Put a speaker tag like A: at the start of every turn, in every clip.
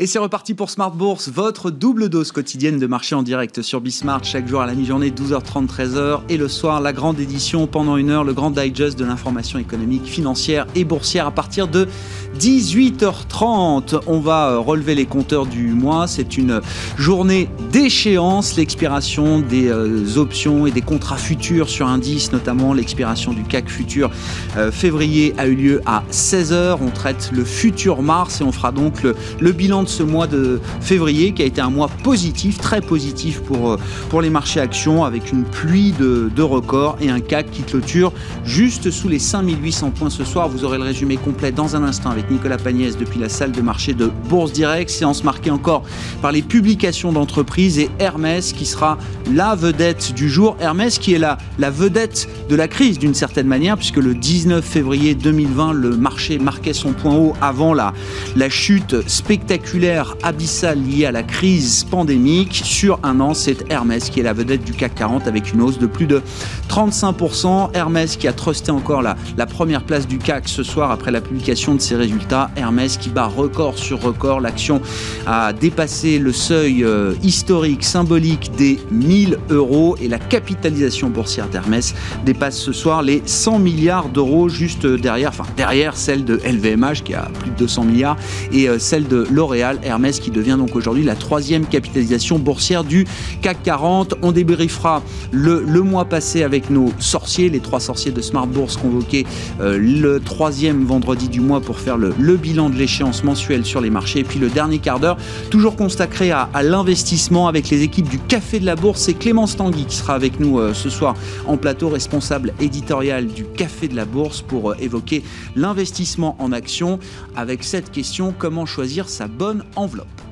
A: Et c'est reparti pour Smart Bourse, votre double dose quotidienne de marché en direct sur Bismart, chaque jour à la mi-journée, 12h30, 13h. Et le soir, la grande édition pendant une heure, le grand digest de l'information économique, financière et boursière à partir de 18h30. On va euh, relever les compteurs du mois. C'est une journée d'échéance, l'expiration des euh, options et des contrats futurs sur indice, notamment l'expiration du CAC futur euh, février a eu lieu à 16h. On traite le futur mars et on fera donc le, bilan de ce mois de février qui a été un mois positif, très positif pour, pour les marchés actions avec une pluie de, de records et un CAC qui clôture juste sous les 5800 points ce soir. Vous aurez le résumé complet dans un instant avec Nicolas Pagnès depuis la salle de marché de Bourse Direct. Séance marquée encore par les publications d'entreprises et Hermès qui sera la vedette du jour. Hermès qui est la, vedette de la crise d'une certaine manière puisque le 19 février 2020 le marché marquait son point haut avant la, la chute spectaculaire abyssale liée à la crise pandémique. Sur un an, c'est Hermès qui est la vedette du CAC 40 avec une hausse de plus de 35%. Hermès qui a trusté encore la, la première place du CAC ce soir après la publication de ses résultats. Hermès qui bat record sur record. L'action a dépassé le seuil euh, historique, symbolique des 1000 euros et la capitalisation boursière d'Hermès dépasse ce soir les 100 milliards d'euros juste derrière, enfin derrière celle de LVMH qui a plus de 200 milliards et euh, celle de L'Oréal Hermès qui devient donc aujourd'hui la troisième capitalisation boursière du CAC 40. On débriefera le, mois passé avec nos sorciers, les trois sorciers de Smart Bourse convoqués euh, le troisième vendredi du mois pour faire le, bilan de l'échéance mensuelle sur les marchés. Et puis le dernier quart d'heure, toujours consacré à, à l'investissement avec les équipes du Café de la Bourse. C'est Clémence Tanguy qui sera avec nous euh, ce soir en plateau, responsable éditorial du Café de la Bourse pour euh, évoquer l'investissement en action avec cette question comment choisir sa bonne enveloppe?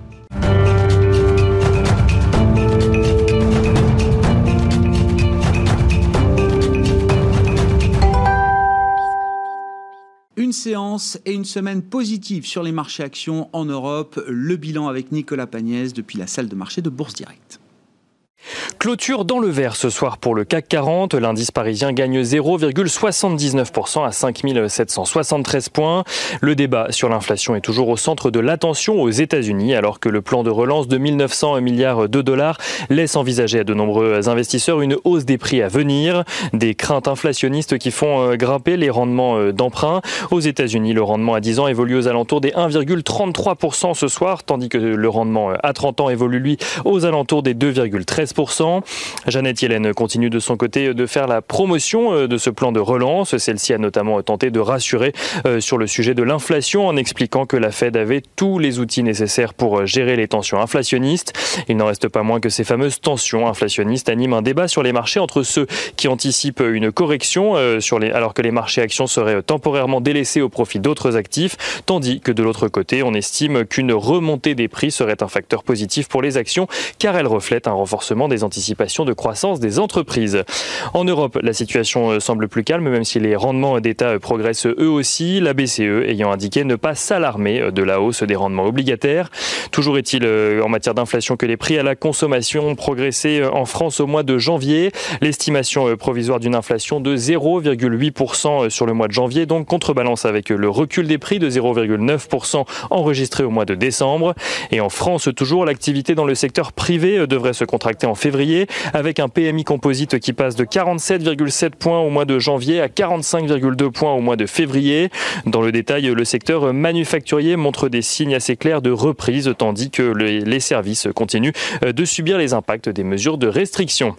A: Séance et une semaine positive sur les marchés actions en Europe. Le bilan avec Nicolas Pagnès depuis la salle de marché de Bourse Directe.
B: Clôture dans le vert ce soir pour le CAC 40. L'indice parisien gagne 0,79% à 5773 points. Le débat sur l'inflation est toujours au centre de l'attention aux États-Unis alors que le plan de relance de 1900 milliards de dollars laisse envisager à de nombreux investisseurs une hausse des prix à venir. Des craintes inflationnistes qui font euh, grimper les rendements euh, d'emprunt. Aux États-Unis, le rendement à 10 ans évolue aux alentours des 1,33% ce soir, tandis que le rendement euh, à 30 ans évolue lui aux alentours des 2,13%. Jeannette Yellen continue de son côté de faire la promotion euh, de ce plan de relance. Celle-ci a notamment tenté de rassurer euh, sur le sujet de l'inflation en expliquant que la Fed avait tous les outils nécessaires pour euh, gérer les tensions inflationnistes. Il n'en reste pas moins que ces fameuses tensions inflationnistes animent un débat sur les marchés entre ceux qui anticipent une correction alors que les marchés actions seraient temporairement délaissés au profit d'autres actifs, tandis que de l'autre côté, on estime qu'une remontée des prix serait un facteur positif pour les actions car elle reflète un renforcement des anticipations de croissance des entreprises. En Europe, la situation euh, semble plus calme, même si les rendements d'État euh, progressent eux aussi, la BCE ayant indiqué ne pas s'alarmer euh, de la hausse des rendements obligataires. Toujours est-il en matière d'inflation que les prix à la consommation ont progressé en France au mois de janvier. L'estimation provisoire d'une inflation de 0,8% sur le mois de janvier, donc contrebalance avec le recul des prix de 0,9% enregistré au mois de décembre. Et en France, toujours, l'activité dans le secteur privé devrait se contracter en février avec un PMI composite qui passe de 47,7 points au mois de janvier à 45,2 points au mois de février. Dans le détail, le secteur manufacturier montre des signes assez clairs de reprise, tandis que les services continuent de subir les impacts des mesures de restriction.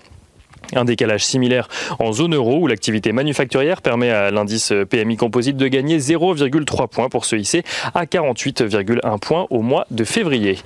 B: Un décalage similaire en zone euro où l'activité manufacturière permet à l'indice PMI composite de gagner 0,3 points pour se hisser à 48,1 points au mois de février.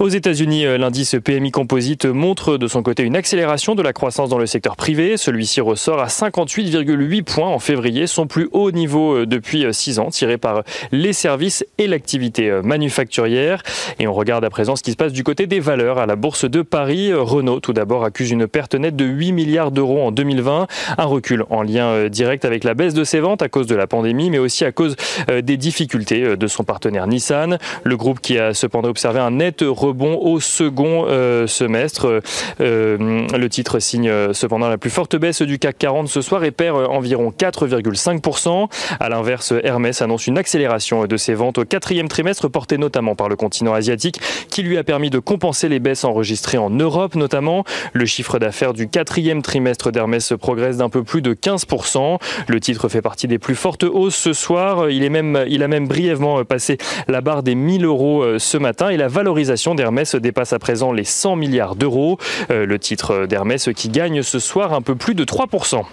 B: Aux États-Unis, euh, l'indice PMI composite montre de son côté une accélération de la croissance dans le secteur privé. Celui-ci ressort à 58,8 points en février, son plus haut niveau euh, depuis 6 euh, ans, tiré par les services et l'activité manufacturière. Et on regarde à présent ce qui se passe du côté des valeurs à la bourse de Paris. Renault, tout d'abord, accuse une perte nette de 8 milliards d'euros en 2020, un recul en lien direct avec la baisse de ses ventes à cause de la pandémie, mais aussi à cause des difficultés de son partenaire Nissan. Le groupe qui a cependant observé un net rebond au second semestre. le titre signe cependant la plus forte baisse du CAC 40 ce soir et perd environ 4,5%. À l'inverse, Hermès annonce une accélération de ses ventes au quatrième trimestre, portée notamment par le continent asiatique, qui lui a permis de compenser les baisses enregistrées en Europe notamment. Le chiffre d'affaires du quatrième trimestre d'Hermès progresse d'un peu plus de 15%. Le titre fait partie des plus fortes hausses ce soir. Il, est même, il a même brièvement passé la barre des 1000 euros euh, ce matin et la valorisation d'Hermès dépasse à présent les 100 milliards d'euros. Euh, le titre d'Hermès qui gagne ce soir un peu plus de 3%.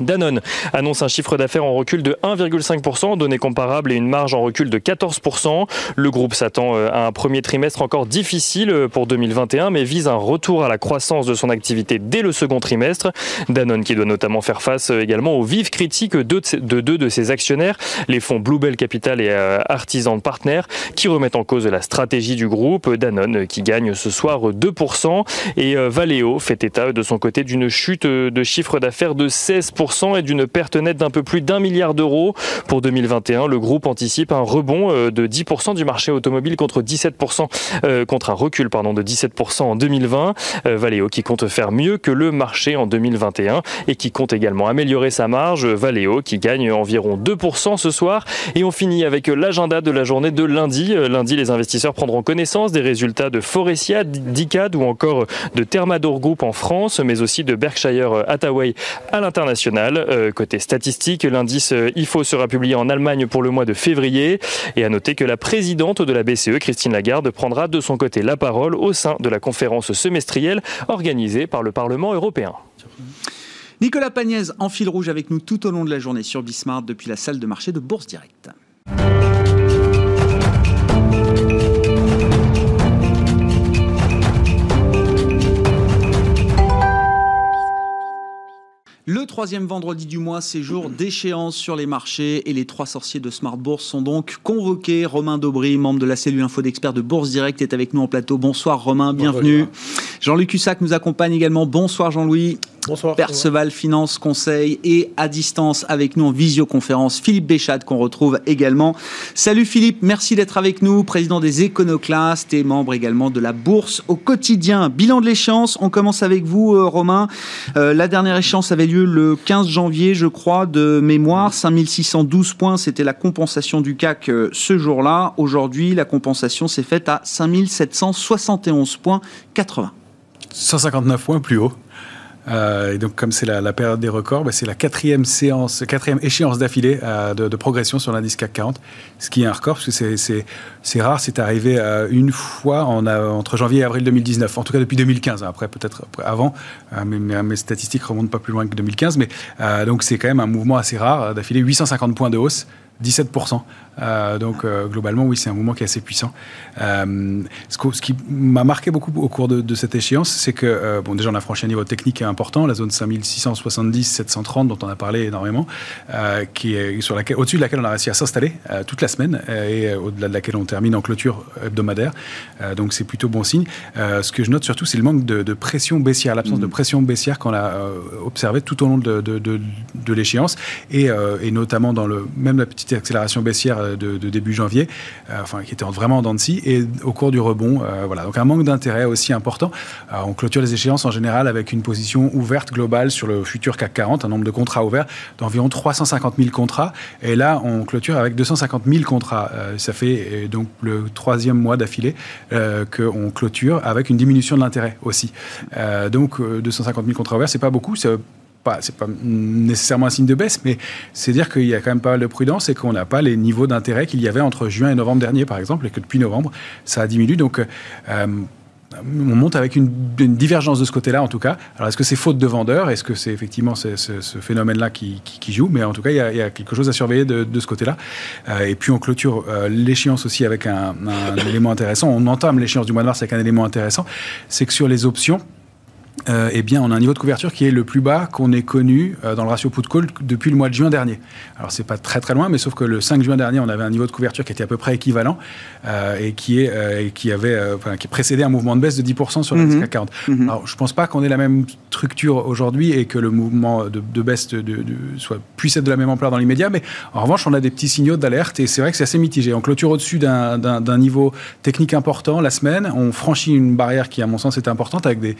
B: Danone annonce un chiffre d'affaires en recul de 1,5%, données comparables et une marge en recul de 14%. Le groupe s'attend euh, à un premier trimestre encore difficile euh, pour 2021, mais vise un retour à la croissance de son activité dès le second trimestre. Danone qui doit notamment faire face euh, également aux vives critiques de deux de ses actionnaires, les fonds Bluebell Capital et Artisan Partners, qui remettent en cause la stratégie du groupe. Danone qui gagne ce soir 2%. Et Valeo fait état de son côté d'une chute de chiffre d'affaires de 16% et d'une perte nette d'un peu plus d'un milliard d'euros. Pour 2021, le groupe anticipe un rebond euh, de 10% du marché automobile contre 17% euh, contre un recul de 17% en 2020. Euh, Valeo qui compte faire mieux que le marché en 2021 et qui compte également améliorer sa marge. Valeo qui gagne environ 2% ce soir et on finit avec l'agenda de la journée de lundi. Lundi, les investisseurs prendront connaissance des résultats de Forestia, d'ICAD ou encore de Thermador Group en France, mais aussi de Berkshire Hathaway à l'international. Euh, côté statistique, l'indice euh, IFO sera publié en Allemagne pour le mois de février. Et à noter que la présidente de la BCE, Christine Lagarde, prendra de son côté la parole au sein de la conférence semestrielle organisée par le Parlement européen.
A: Nicolas Pagnès en fil rouge avec nous tout au long de la journée sur Bismarck depuis la salle de marché de Bourse Directe. Le troisième vendredi du mois, c'est jour d'échéance sur les marchés et les trois sorciers de Smart Bourse sont donc convoqués. Romain Daubry, membre de la cellule info d'experts de Bourse Direct, est avec nous en plateau. Bonsoir Romain, bienvenue. Jean-Luc Cussac nous accompagne également. Bonsoir Jean-Louis.
C: Bonsoir.
A: Perceval Finance Conseil et à distance avec nous en visioconférence Philippe Béchat qu'on retrouve également. Salut Philippe, merci d'être avec nous, président des Éconoclastes et membre également de la Bourse au quotidien. Bilan de l'échéance, on commence avec vous euh, Romain. Euh, la dernière échéance avait lieu le 15 janvier, je crois, de mémoire. 5612 points, c'était la compensation du CAC euh, ce jour-là. Aujourd'hui, la compensation s'est faite à 5771 points 80.
C: 159 points plus haut. Euh, et donc, comme c'est la, période des records, bah, c'est la quatrième séance, quatrième échéance d'affilée euh, de, progression sur l'indice CAC 40, ce qui est un record parce que c'est rare. C'est arrivé euh, une fois en, entre janvier et avril 2019, en tout cas depuis 2015. Après, peut-être avant, mais, mes statistiques remontent pas plus loin que 2015. Mais donc, c'est quand même un mouvement assez rare d'affilée, 850 points de hausse. 17%. Euh, donc euh, globalement, oui, c'est un mouvement qui est assez puissant. Euh, ce, qui m'a marqué beaucoup au cours de, cette échéance, c'est que, bon, déjà, on a franchi un niveau technique important, la zone 5670-730 dont on a parlé énormément, qui est sur laquelle, au-dessus de laquelle on a réussi à s'installer toute la semaine et au-delà de laquelle on termine en clôture hebdomadaire. donc c'est plutôt bon signe. ce que je note surtout, c'est le manque de, pression baissière, l'absence de mmh. pression baissière qu'on a observé tout au long de, de l'échéance et, et, notamment dans le même la petite accélération baissière de, début janvier, euh, enfin qui était vraiment en dents de scie, et au cours du rebond, euh, voilà. Donc un manque d'intérêt aussi important. Euh, on clôture les échéances en général avec une position ouverte globale sur le futur CAC 40, un nombre de contrats ouverts d'environ 350 000 contrats, et là on clôture avec 250 000 contrats. ça fait donc le troisième mois d'affilée qu'on clôture avec une diminution de l'intérêt aussi. donc 250 000 contrats ouverts, c'est pas beaucoup, c'est pas nécessairement un signe de baisse, mais c'est dire qu'il y a quand même pas mal de prudence et qu'on n'a pas les niveaux d'intérêt qu'il y avait entre juin et novembre dernier, par exemple, et que depuis novembre, ça a diminué. Donc, euh, on monte avec une, divergence de ce côté-là, en tout cas. Alors, est-ce que c'est faute de vendeur Est-ce que c'est effectivement ce, phénomène-là qui, joue? Mais en tout cas, il y, a, quelque chose à surveiller de, ce côté-là. Euh, et puis, on clôture euh, l'échéance aussi avec un, un élément intéressant. On entame l'échéance du mois de mars avec un élément intéressant. C'est que sur les options, euh, eh bien, on a un niveau de couverture qui est le plus bas qu'on ait connu euh, dans le ratio put-call depuis le mois de juin dernier. Alors, c'est pas très très loin, mais sauf que le 5 juin dernier, on avait un niveau de couverture qui était à peu près équivalent euh, et qui, est, qui, avait, qui précédait un mouvement de baisse de 10% sur l'indice CAC 40. Alors, je pense pas qu'on ait la même structure aujourd'hui et que le mouvement de, baisse de, soit, puisse être de la même ampleur dans l'immédiat, mais en revanche, on a des petits signaux d'alerte et c'est vrai que c'est assez mitigé. On clôture au-dessus d'un niveau technique important la semaine, on franchit une barrière qui, à mon sens, est importante avec des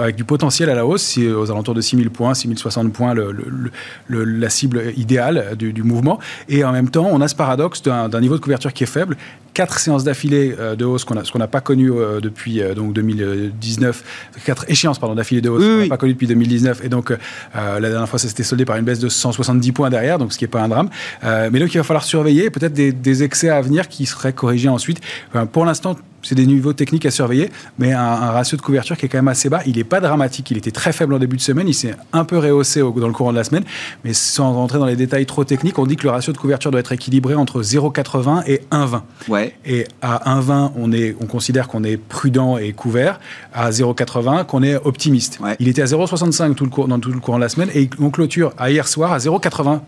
C: avec du potentiel à la hausse, c'est aux alentours de 6000 points, 6060 points le, la cible idéale du, mouvement. Et en même temps, on a ce paradoxe d'un niveau de couverture qui est faible. Quatre séances d'affilée euh, de hausse qu'on ce qu'on n'a pas connu euh, depuis euh, donc 2019, quatre échéances pardon d'affilée de hausse qu'on n'a pas connu depuis 2019. Et donc la dernière fois, ça s'était soldé par une baisse de 170 points derrière, donc ce qui n'est pas un drame. mais donc il va falloir surveiller peut-être des, des, excès à venir qui seraient corrigés ensuite. Enfin, pour l'instant, c'est des niveaux techniques à surveiller, mais un, ratio de couverture qui est quand même assez bas. Il n'est pas dramatique, il était très faible en début de semaine, il s'est un peu rehaussé dans le courant de la semaine, mais sans rentrer dans les détails trop techniques, on dit que le ratio de couverture doit être équilibré entre 0,80 et 1,20.
A: Ouais.
C: Et à 1,20, on, on considère qu'on est prudent et couvert, à 0,80 qu'on est optimiste. Il était à 0,65 tout le cours, dans tout le courant de la semaine, et on clôture à hier soir à 0,80.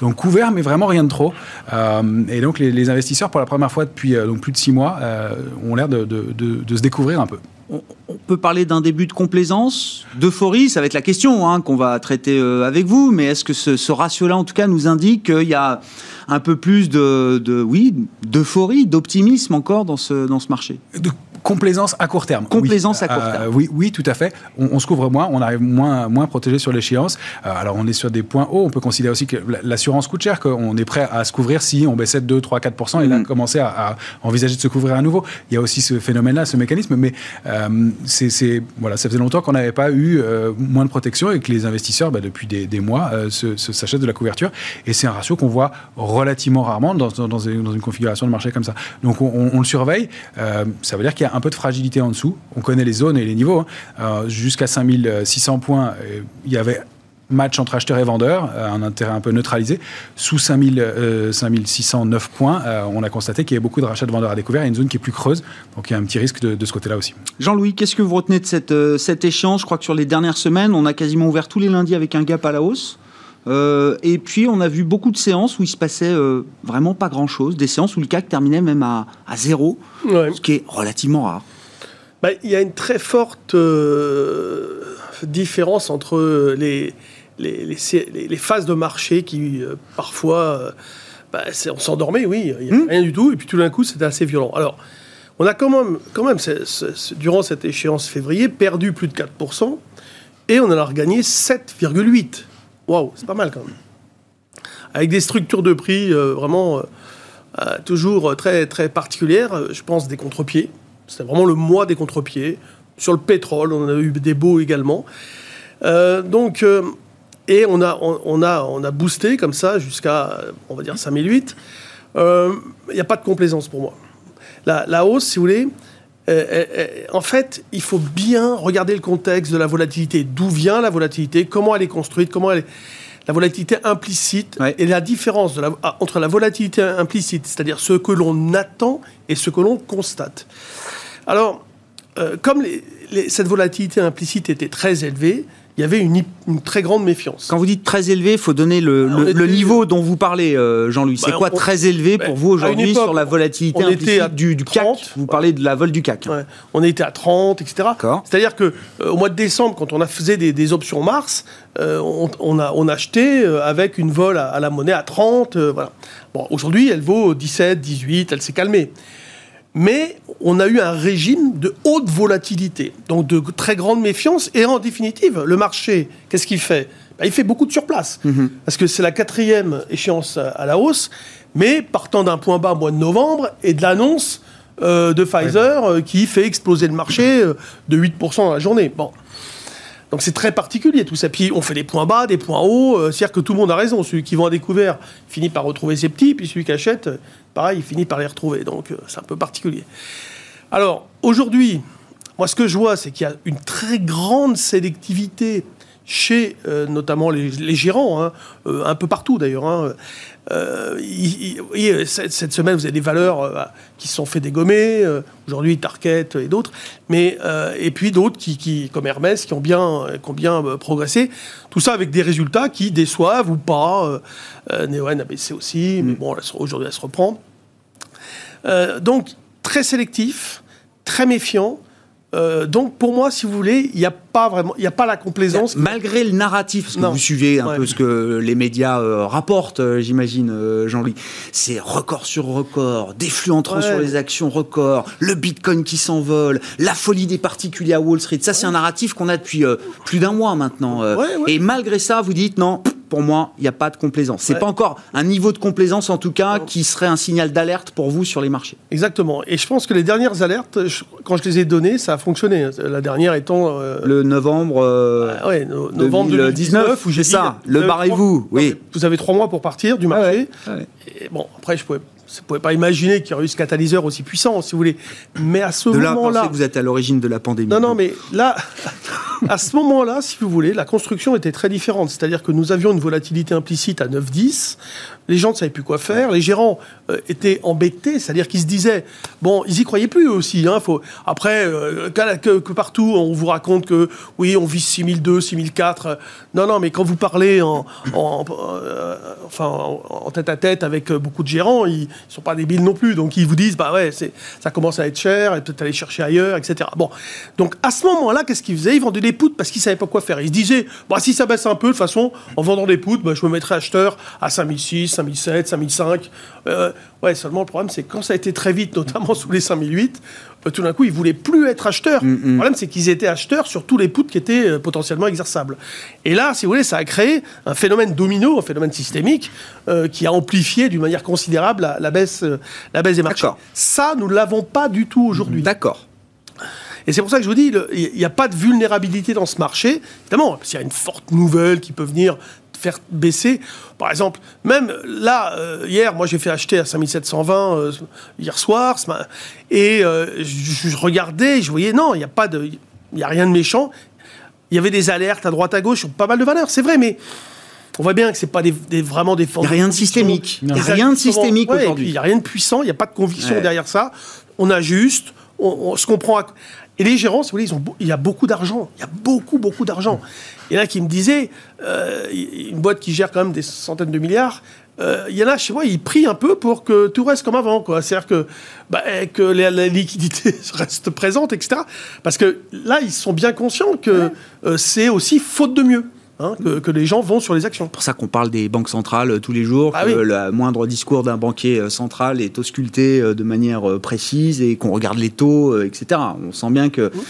C: donc couvert, mais vraiment rien de trop. Euh, et donc les, investisseurs, pour la première fois depuis euh, donc plus de six mois, euh, ont l'air de, se découvrir un peu.
A: On, peut parler d'un début de complaisance, d'euphorie, ça va être la question hein, qu'on va traiter euh, avec vous, mais est-ce que ce, ratio-là, en tout cas, nous indique qu'il y a un peu plus de, oui, d'euphorie, d'optimisme encore dans ce, dans ce marché?
C: Complaisance à court terme.
A: Complaisance à court euh, terme.
C: oui, oui, tout à fait. On, se couvre moins, on arrive moins, moins protégé sur l'échéance. Euh, alors, on est sur des points hauts. On peut considérer aussi que l'assurance coûte cher, qu'on est prêt à se couvrir si on baissait de 2, 3, 4% et là, mm. commencer à, envisager de se couvrir à nouveau. Il y a aussi ce phénomène-là, ce mécanisme, mais euh, c'est, voilà, ça faisait longtemps qu'on n'avait pas eu moins de protection et que les investisseurs, bah, depuis des, mois, s'achètent de la couverture. Et c'est un ratio qu'on voit relativement rarement dans, dans, une, configuration de marché comme ça. Donc, on, on le surveille. ça veut dire qu'il y a un peu de fragilité en dessous. On connaît les zones et les niveaux. Hein. Euh, jusqu'à 5600 points, euh, il y avait match entre acheteurs et vendeurs, euh, un intérêt un peu neutralisé. Sous 5000, 5609 points, on a constaté qu'il y avait beaucoup de rachats de vendeurs à découvert. A une zone qui est plus creuse, donc il y a un petit risque de, ce côté-là aussi.
A: Jean-Louis, qu'est-ce que vous retenez de cette, cet échange Je crois que sur les dernières semaines, on a quasiment ouvert tous les lundis avec un gap à la hausse. Euh, et puis, on a vu beaucoup de séances où il se passait euh, vraiment pas grand-chose. Des séances où le CAC terminait même à, zéro, ce qui est relativement rare.
D: Bah, il y a une très forte euh, différence entre les, les, les, phases de marché qui, parfois, bah, on s'endormait, oui, il n'y a hmm. rien du tout. Et puis, tout d'un coup, c'était assez violent. Alors, on a quand même, quand même durant cette échéance février, perdu plus de 4%. Et on en a regagné 7,8%. Waouh, c'est pas mal quand même. Avec des structures de prix euh, vraiment euh, euh, toujours très, très particulières. Je pense des contre-pieds. C'était vraiment le mois des contre-pieds. Sur le pétrole, on a eu des beaux également. donc, et on a, on, a, on a boosté comme ça jusqu'à, on va dire, 5008. Il n'y a pas de complaisance pour moi. La, la hausse, si vous voulez, en fait, il faut bien regarder le contexte de la volatilité. D'où vient la volatilité? Comment elle est construite? Comment elle est... La volatilité implicite et la différence de la, ah, entre la volatilité implicite, c'est-à-dire ce que l'on attend et ce que l'on constate. Alors, euh, comme cette volatilité implicite était très élevée, il y avait une, très grande méfiance.
A: Quand vous dites très élevé, il faut donner le, niveau dont vous parlez, euh, Jean-Louis. C'est bah, quoi très élevé pour vous aujourd'hui sur la volatilité
D: on était
A: du, du, CAC? Vous parlez de la vol du CAC.
D: On était à 30, etc. C'est-à-dire que euh, au mois de décembre, quand on a faisait des, options Mars, euh, on, a, on achetait avec une vol à, la monnaie à 30. voilà. Bon, aujourd'hui, elle vaut 17, 18, elle s'est calmée mais on a eu un régime de haute volatilité, donc de très grande méfiance. Et en définitive, le marché, qu'est-ce qu'il fait? Bah, Il fait beaucoup de surplace, mhm. parce que c'est la quatrième échéance à la hausse, mais partant d'un point bas au mois de novembre et de l'annonce euh, de Pfizer euh, qui fait exploser le marché euh, de 8% dans la journée. Bon. Donc c'est très particulier tout ça. Puis on fait des points bas, des points hauts. C'est-à-dire que tout le monde a raison. Celui qui vend à découvert finit par retrouver ses petits, puis celui qui achète pareil, il finit par les retrouver. Donc euh, c'est un peu particulier. Alors aujourd'hui, moi ce que je vois, c'est qu'il y a une très grande sélectivité chez notamment les, gérants, hein, un peu partout d'ailleurs. Hein. Cette, semaine, vous avez des valeurs qui se sont fait dégommer, aujourd'hui Target et d'autres, mais et puis d'autres qui, comme Hermès, qui ont bien, qui ont bien progressé. Tout ça avec des résultats qui déçoivent ou pas. Neoen a baissé aussi, mais mm. bon, aujourd'hui elle se reprend. donc très sélectif, très méfiant. Euh, donc pour moi, si vous voulez, il n'y a pas vraiment, il n'y a pas la complaisance.
A: Malgré le narratif, parce que vous suivez un peu ce que les médias euh, rapportent, euh, j'imagine, Jean-Louis, c'est record sur record, des flux entrants sur les actions record, le Bitcoin qui s'envole, la folie des particuliers à Wall Street. Ça, c'est un narratif qu'on a depuis plus d'un mois maintenant. Et malgré ça, vous dites non pour moi, il n'y a pas de complaisance. C'est pas encore un niveau de complaisance, en tout cas, qui serait un signal d'alerte pour vous sur les marchés.
D: Exactement. Et je pense que les dernières alertes, quand je les ai données, ça a fonctionné. La dernière étant
A: euh, le novembre, euh,
D: ah ouais, novembre 2019,
A: où j'ai ça. Le barrez-vous, oui.
D: Vous avez trois mois pour partir du marché. Et bon, après, je pouvais ne pouvez pas imaginer qu'il y aurait eu ce catalyseur aussi puissant, si vous voulez. Mais à ce moment-là.
A: vous êtes à l'origine de la pandémie.
D: Non, non, mais là, à ce moment-là, si vous voulez, la construction était très différente. C'est-à-dire que nous avions une volatilité implicite à 9-10 les gens ne savaient plus quoi faire, les gérants euh, étaient embêtés, c'est-à-dire qu'ils se disaient, bon, ils y croyaient plus aussi. Hein, après, euh, que, partout, on vous raconte que oui, on vise 6002, 6004. non, non, mais quand vous parlez en, euh, tête à tête avec beaucoup de gérants, ils ne sont pas débiles non plus. Donc ils vous disent, bah ouais, ça commence à être cher, et peut-être aller chercher ailleurs, etc. Bon, donc à ce moment-là, qu'est-ce qu'ils faisaient? Ils vendaient des poutres parce qu'ils ne savaient pas quoi faire. Ils se disaient, bah, si ça baisse un peu, de toute façon, en vendant des poutres, bah, je me mettrai acheteur à 5006, 5007, 5005. Euh, ouais, seulement le problème, c'est quand ça a été très vite, notamment sous les 5008, euh, tout d'un coup, ils voulaient plus être acheteurs. Mm, mm. Le problème, c'est qu'ils étaient acheteurs sur tous les poutres qui étaient euh, potentiellement exerçables. Et là, si vous voulez, ça a créé un phénomène domino, un phénomène systémique, qui a amplifié d'une manière considérable la, baisse, la baisse des marchés. Ça, nous ne l'avons pas du tout aujourd'hui.
A: D'accord.
D: Et c'est pour ça que je vous dis, il n'y a pas de vulnérabilité dans ce marché. Évidemment, s'il y a une forte nouvelle qui peut venir faire baisser. Par exemple, même là, euh, hier, moi j'ai fait acheter à 5720 euh, hier soir, et euh, je, regardais, je voyais, non, il n'y a pas de. Il a rien de méchant. Il y avait des alertes à droite à gauche sur pas mal de valeurs, c'est vrai, mais on voit bien que c'est pas des, vraiment des
A: Il n'y a rien de systémique. Il n'y a rien de systémique aujourd'hui.
D: Il n'y a rien de puissant, il n'y a pas de conviction derrière ça. On ajuste, on, on se comprend. Et les gérants, si vous voulez, ils ont, il y a beaucoup d'argent. Il y a beaucoup, beaucoup d'argent. Il y en a qui me disaient, euh, une boîte qui gère quand même des centaines de milliards, euh, il y en a chez moi, ils prient un peu pour que tout reste comme avant. C'est-à-dire que, bah, que la, liquidité reste présente, etc. Parce que là, ils sont bien conscients que euh, c'est aussi faute de mieux. Hein, que, les gens vont sur les actions.
A: C'est pour ça qu'on parle des banques centrales euh, tous les jours, ah que le moindre discours d'un banquier euh, central est ausculté euh, de manière précise et qu'on regarde les taux, etc. On sent bien que mmh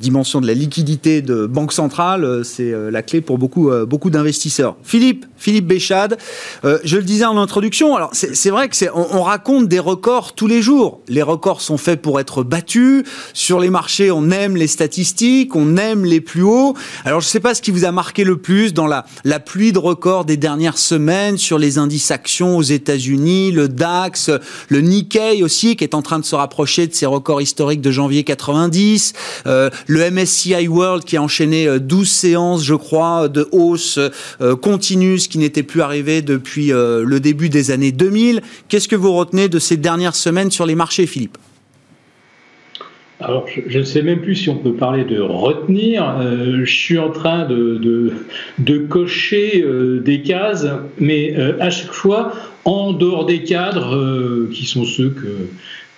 A: dimension de la liquidité de banque centrale, euh, c'est euh, la clé pour beaucoup, euh, beaucoup d'investisseurs. Philippe, Philippe Béchade, je le disais en introduction, alors c'est vrai que c'est, on, raconte des records tous les jours. Les records sont faits pour être battus. Sur les marchés, on aime les statistiques, on aime les plus hauts. Alors je ne sais pas ce qui vous a marqué le plus dans la, la pluie de records des dernières semaines sur les indices actions aux États-Unis, le DAX, le Nikkei aussi, qui est en train de se rapprocher de ses records historiques de janvier 90 le MSCI World qui a enchaîné 12 euh, séances, je crois, de hausse euh, continue, ce qui n'était plus arrivé depuis euh, le début des années 2000. Qu'est-ce que vous retenez de ces dernières semaines sur les marchés, Philippe?
E: Alors, je ne sais même plus si on peut parler de retenir. je suis en train de, de, cocher des cases, mais à chaque fois, en dehors des cadres, qui sont ceux que,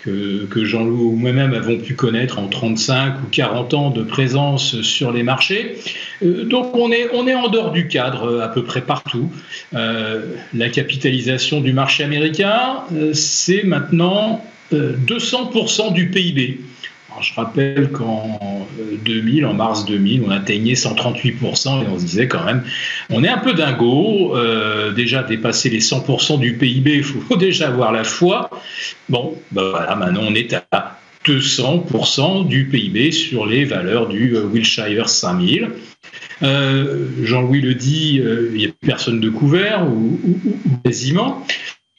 E: que, Jean-Loup ou moi-même avons pu connaître en 35 ou 40 ans de présence sur les marchés. Euh, donc on est, en dehors du cadre euh, à peu près partout. Euh, la capitalisation du marché américain, c'est maintenant 200% du PIB je rappelle qu'en 2000, en mars 2000, on atteignait 138% et on se disait quand même, on est un peu dingo. Euh, déjà dépasser les 100% du PIB, il faut déjà avoir la foi. Bon, ben voilà, maintenant on est à 200% du PIB sur les valeurs du euh, Wilshire 5000. Euh, Jean-Louis le dit, il n'y a personne de couvert ou, quasiment.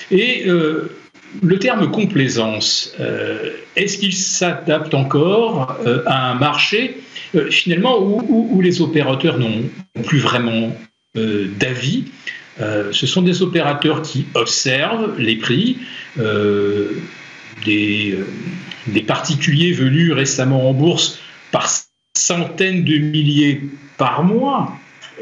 E: Et le terme complaisance, est-ce qu'il s'adapte encore à un marché finalement où, les opérateurs n'ont plus vraiment d'avis Ce sont des opérateurs qui observent les prix, des, des particuliers venus récemment en bourse par centaines de milliers par mois,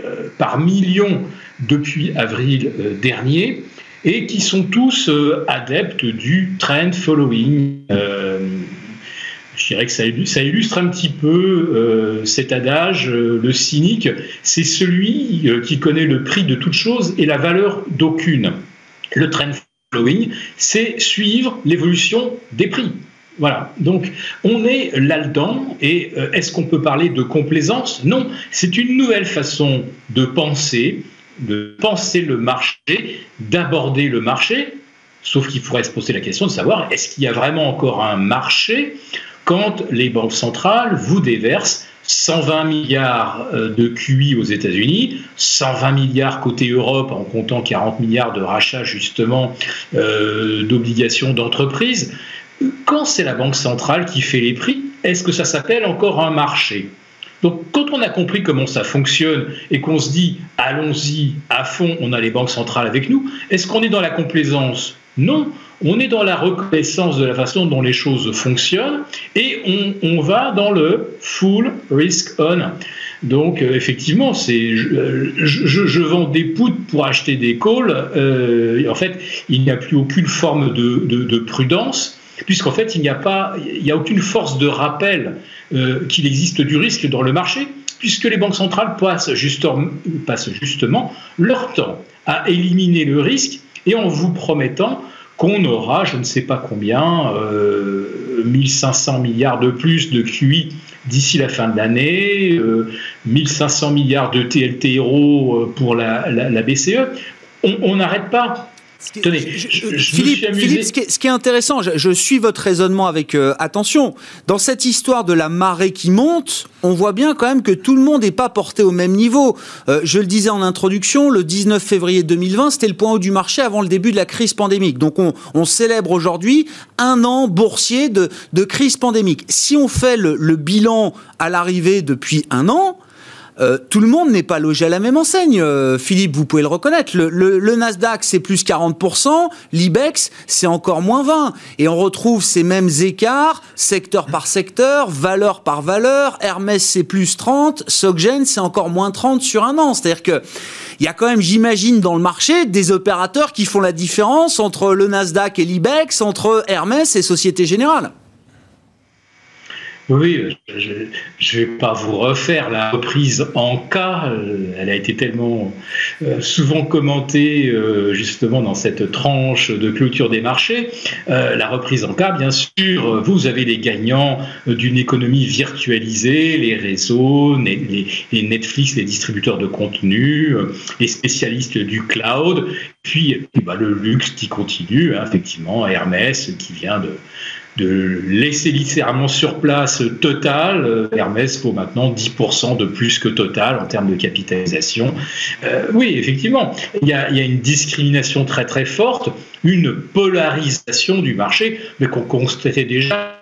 E: euh, par millions depuis avril euh, dernier, et qui sont tous euh, adeptes du trend following. je dirais que ça, illustre un petit peu cet adage, le cynique, c'est celui qui connaît le prix de toute chose et la valeur d'aucune. Le trend following, c'est suivre l'évolution des prix. Voilà, donc on est là-dedans et euh, est-ce qu'on peut parler de complaisance? Non, c'est une nouvelle façon de penser, de penser le marché, d'aborder le marché, sauf qu'il faudrait se poser la question de savoir est-ce qu'il y a vraiment encore un marché quand les banques centrales vous déversent 120 milliards euh, de QI aux États-Unis, 120 milliards côté Europe en comptant 40 milliards de rachats justement euh, d'obligations d'entreprise quand c'est la Banque centrale qui fait les prix, est-ce que ça s'appelle encore un marché? Donc, quand on a compris comment ça fonctionne et qu'on se dit allons-y à fond, on a les banques centrales avec nous, est-ce qu'on est dans la complaisance? Non, on est dans la reconnaissance de la façon dont les choses fonctionnent et on, va dans le full risk on. Donc, euh, effectivement, c'est je, vends des poutres pour acheter des calls. Euh, en fait, il n'y a plus aucune forme de prudence puisqu'en fait, il n'y a, aucune force de rappel euh, qu'il existe du risque dans le marché, puisque les banques centrales passent, justement leur temps à éliminer le risque et en vous promettant qu'on aura, je ne sais pas combien, euh, 1500 milliards de plus de QI d'ici la fin de l'année, euh, 1500 milliards de TLTRO euh, pour la BCE. On n'arrête pas.
A: Philippe, ce, qui est, intéressant, je, suis votre raisonnement avec euh, attention. Dans cette histoire de la marée qui monte, on voit bien quand même que tout le monde n'est pas porté au même niveau. Euh, je le disais en introduction, le 19 février 2020, c'était le point haut du marché avant le début de la crise pandémique. Donc on, célèbre aujourd'hui un an boursier de, crise pandémique. Si on fait le bilan à l'arrivée depuis un an, euh, tout le monde n'est pas logé à la même enseigne. Euh, Philippe, vous pouvez le reconnaître. Le, Nasdaq, c'est plus 40%, l'IBEX, c'est encore moins 20%. Et on retrouve ces mêmes écarts, secteur par secteur, valeur par valeur. Hermès, c'est plus 30, Soggen, c'est encore moins 30 sur un an. C'est-à-dire que il y a quand même, j'imagine, dans le marché, des opérateurs qui font la différence entre le Nasdaq et l'IBEX, entre Hermès et Société Générale.
E: Oui, je ne vais pas vous refaire la reprise en cas. Euh, elle a été tellement euh, souvent commentée euh, justement dans cette tranche de clôture des marchés. La reprise en cas, bien sûr, vous avez les gagnants d'une économie virtualisée, les réseaux, les Netflix, les distributeurs de contenu, les spécialistes du cloud, puis bah, le luxe qui continue, hein, effectivement, Hermès qui vient de de laisser littéralement sur place Total. Euh, Hermès vaut maintenant 10% de plus que Total en termes de capitalisation. Euh, oui, effectivement, il y, a, une discrimination très très forte, une polarisation du marché, mais qu'on constatait déjà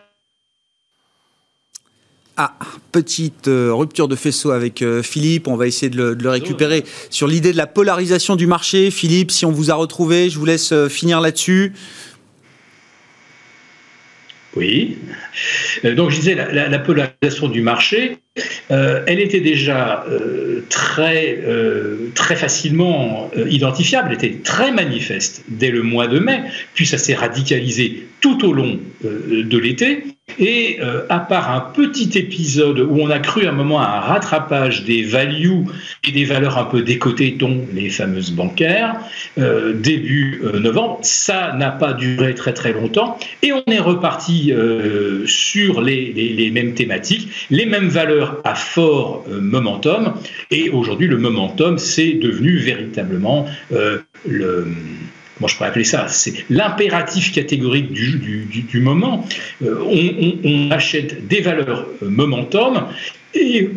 A: ah, petite euh, rupture de faisceau avec Philippe. On va essayer de le, récupérer sur l'idée de la polarisation du marché. Philippe, si on vous a retrouvé, je vous laisse finir là-dessus.
E: Oui. Euh, donc je disais, la, polarisation du marché, euh, elle était déjà euh, très, très facilement identifiable, elle était très manifeste dès le mois de mai, puis ça s'est radicalisé tout au long de l'été. Et euh, à part un petit épisode où on a cru à un moment à un rattrapage des values et des valeurs un peu décotées, dont les fameuses bancaires, euh, début euh, novembre, ça n'a pas duré très très longtemps. Et on est reparti sur les, les, mêmes thématiques, les mêmes valeurs à fort momentum. Et aujourd'hui, le momentum, c'est devenu véritablement le moi je pourrais appeler ça, c'est l'impératif catégorique du, moment. Euh, on, achète des valeurs euh, momentum et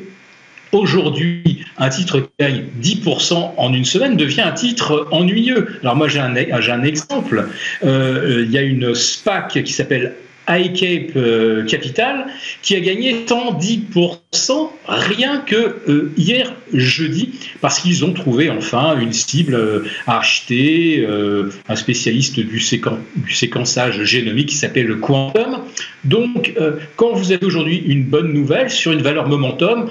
E: aujourd'hui, un titre qui gagne 10% en une semaine devient un titre ennuyeux. Alors moi j'ai un, un, exemple. Euh, il y a une SPAC qui s'appelle iCape euh, Capital, qui a gagné 110% rien que euh, hier jeudi, parce qu'ils ont trouvé enfin une cible euh, à acheter, un spécialiste du, du, séquençage génomique qui s'appelle Quantum. Donc, quand vous avez aujourd'hui une bonne nouvelle sur une valeur momentum,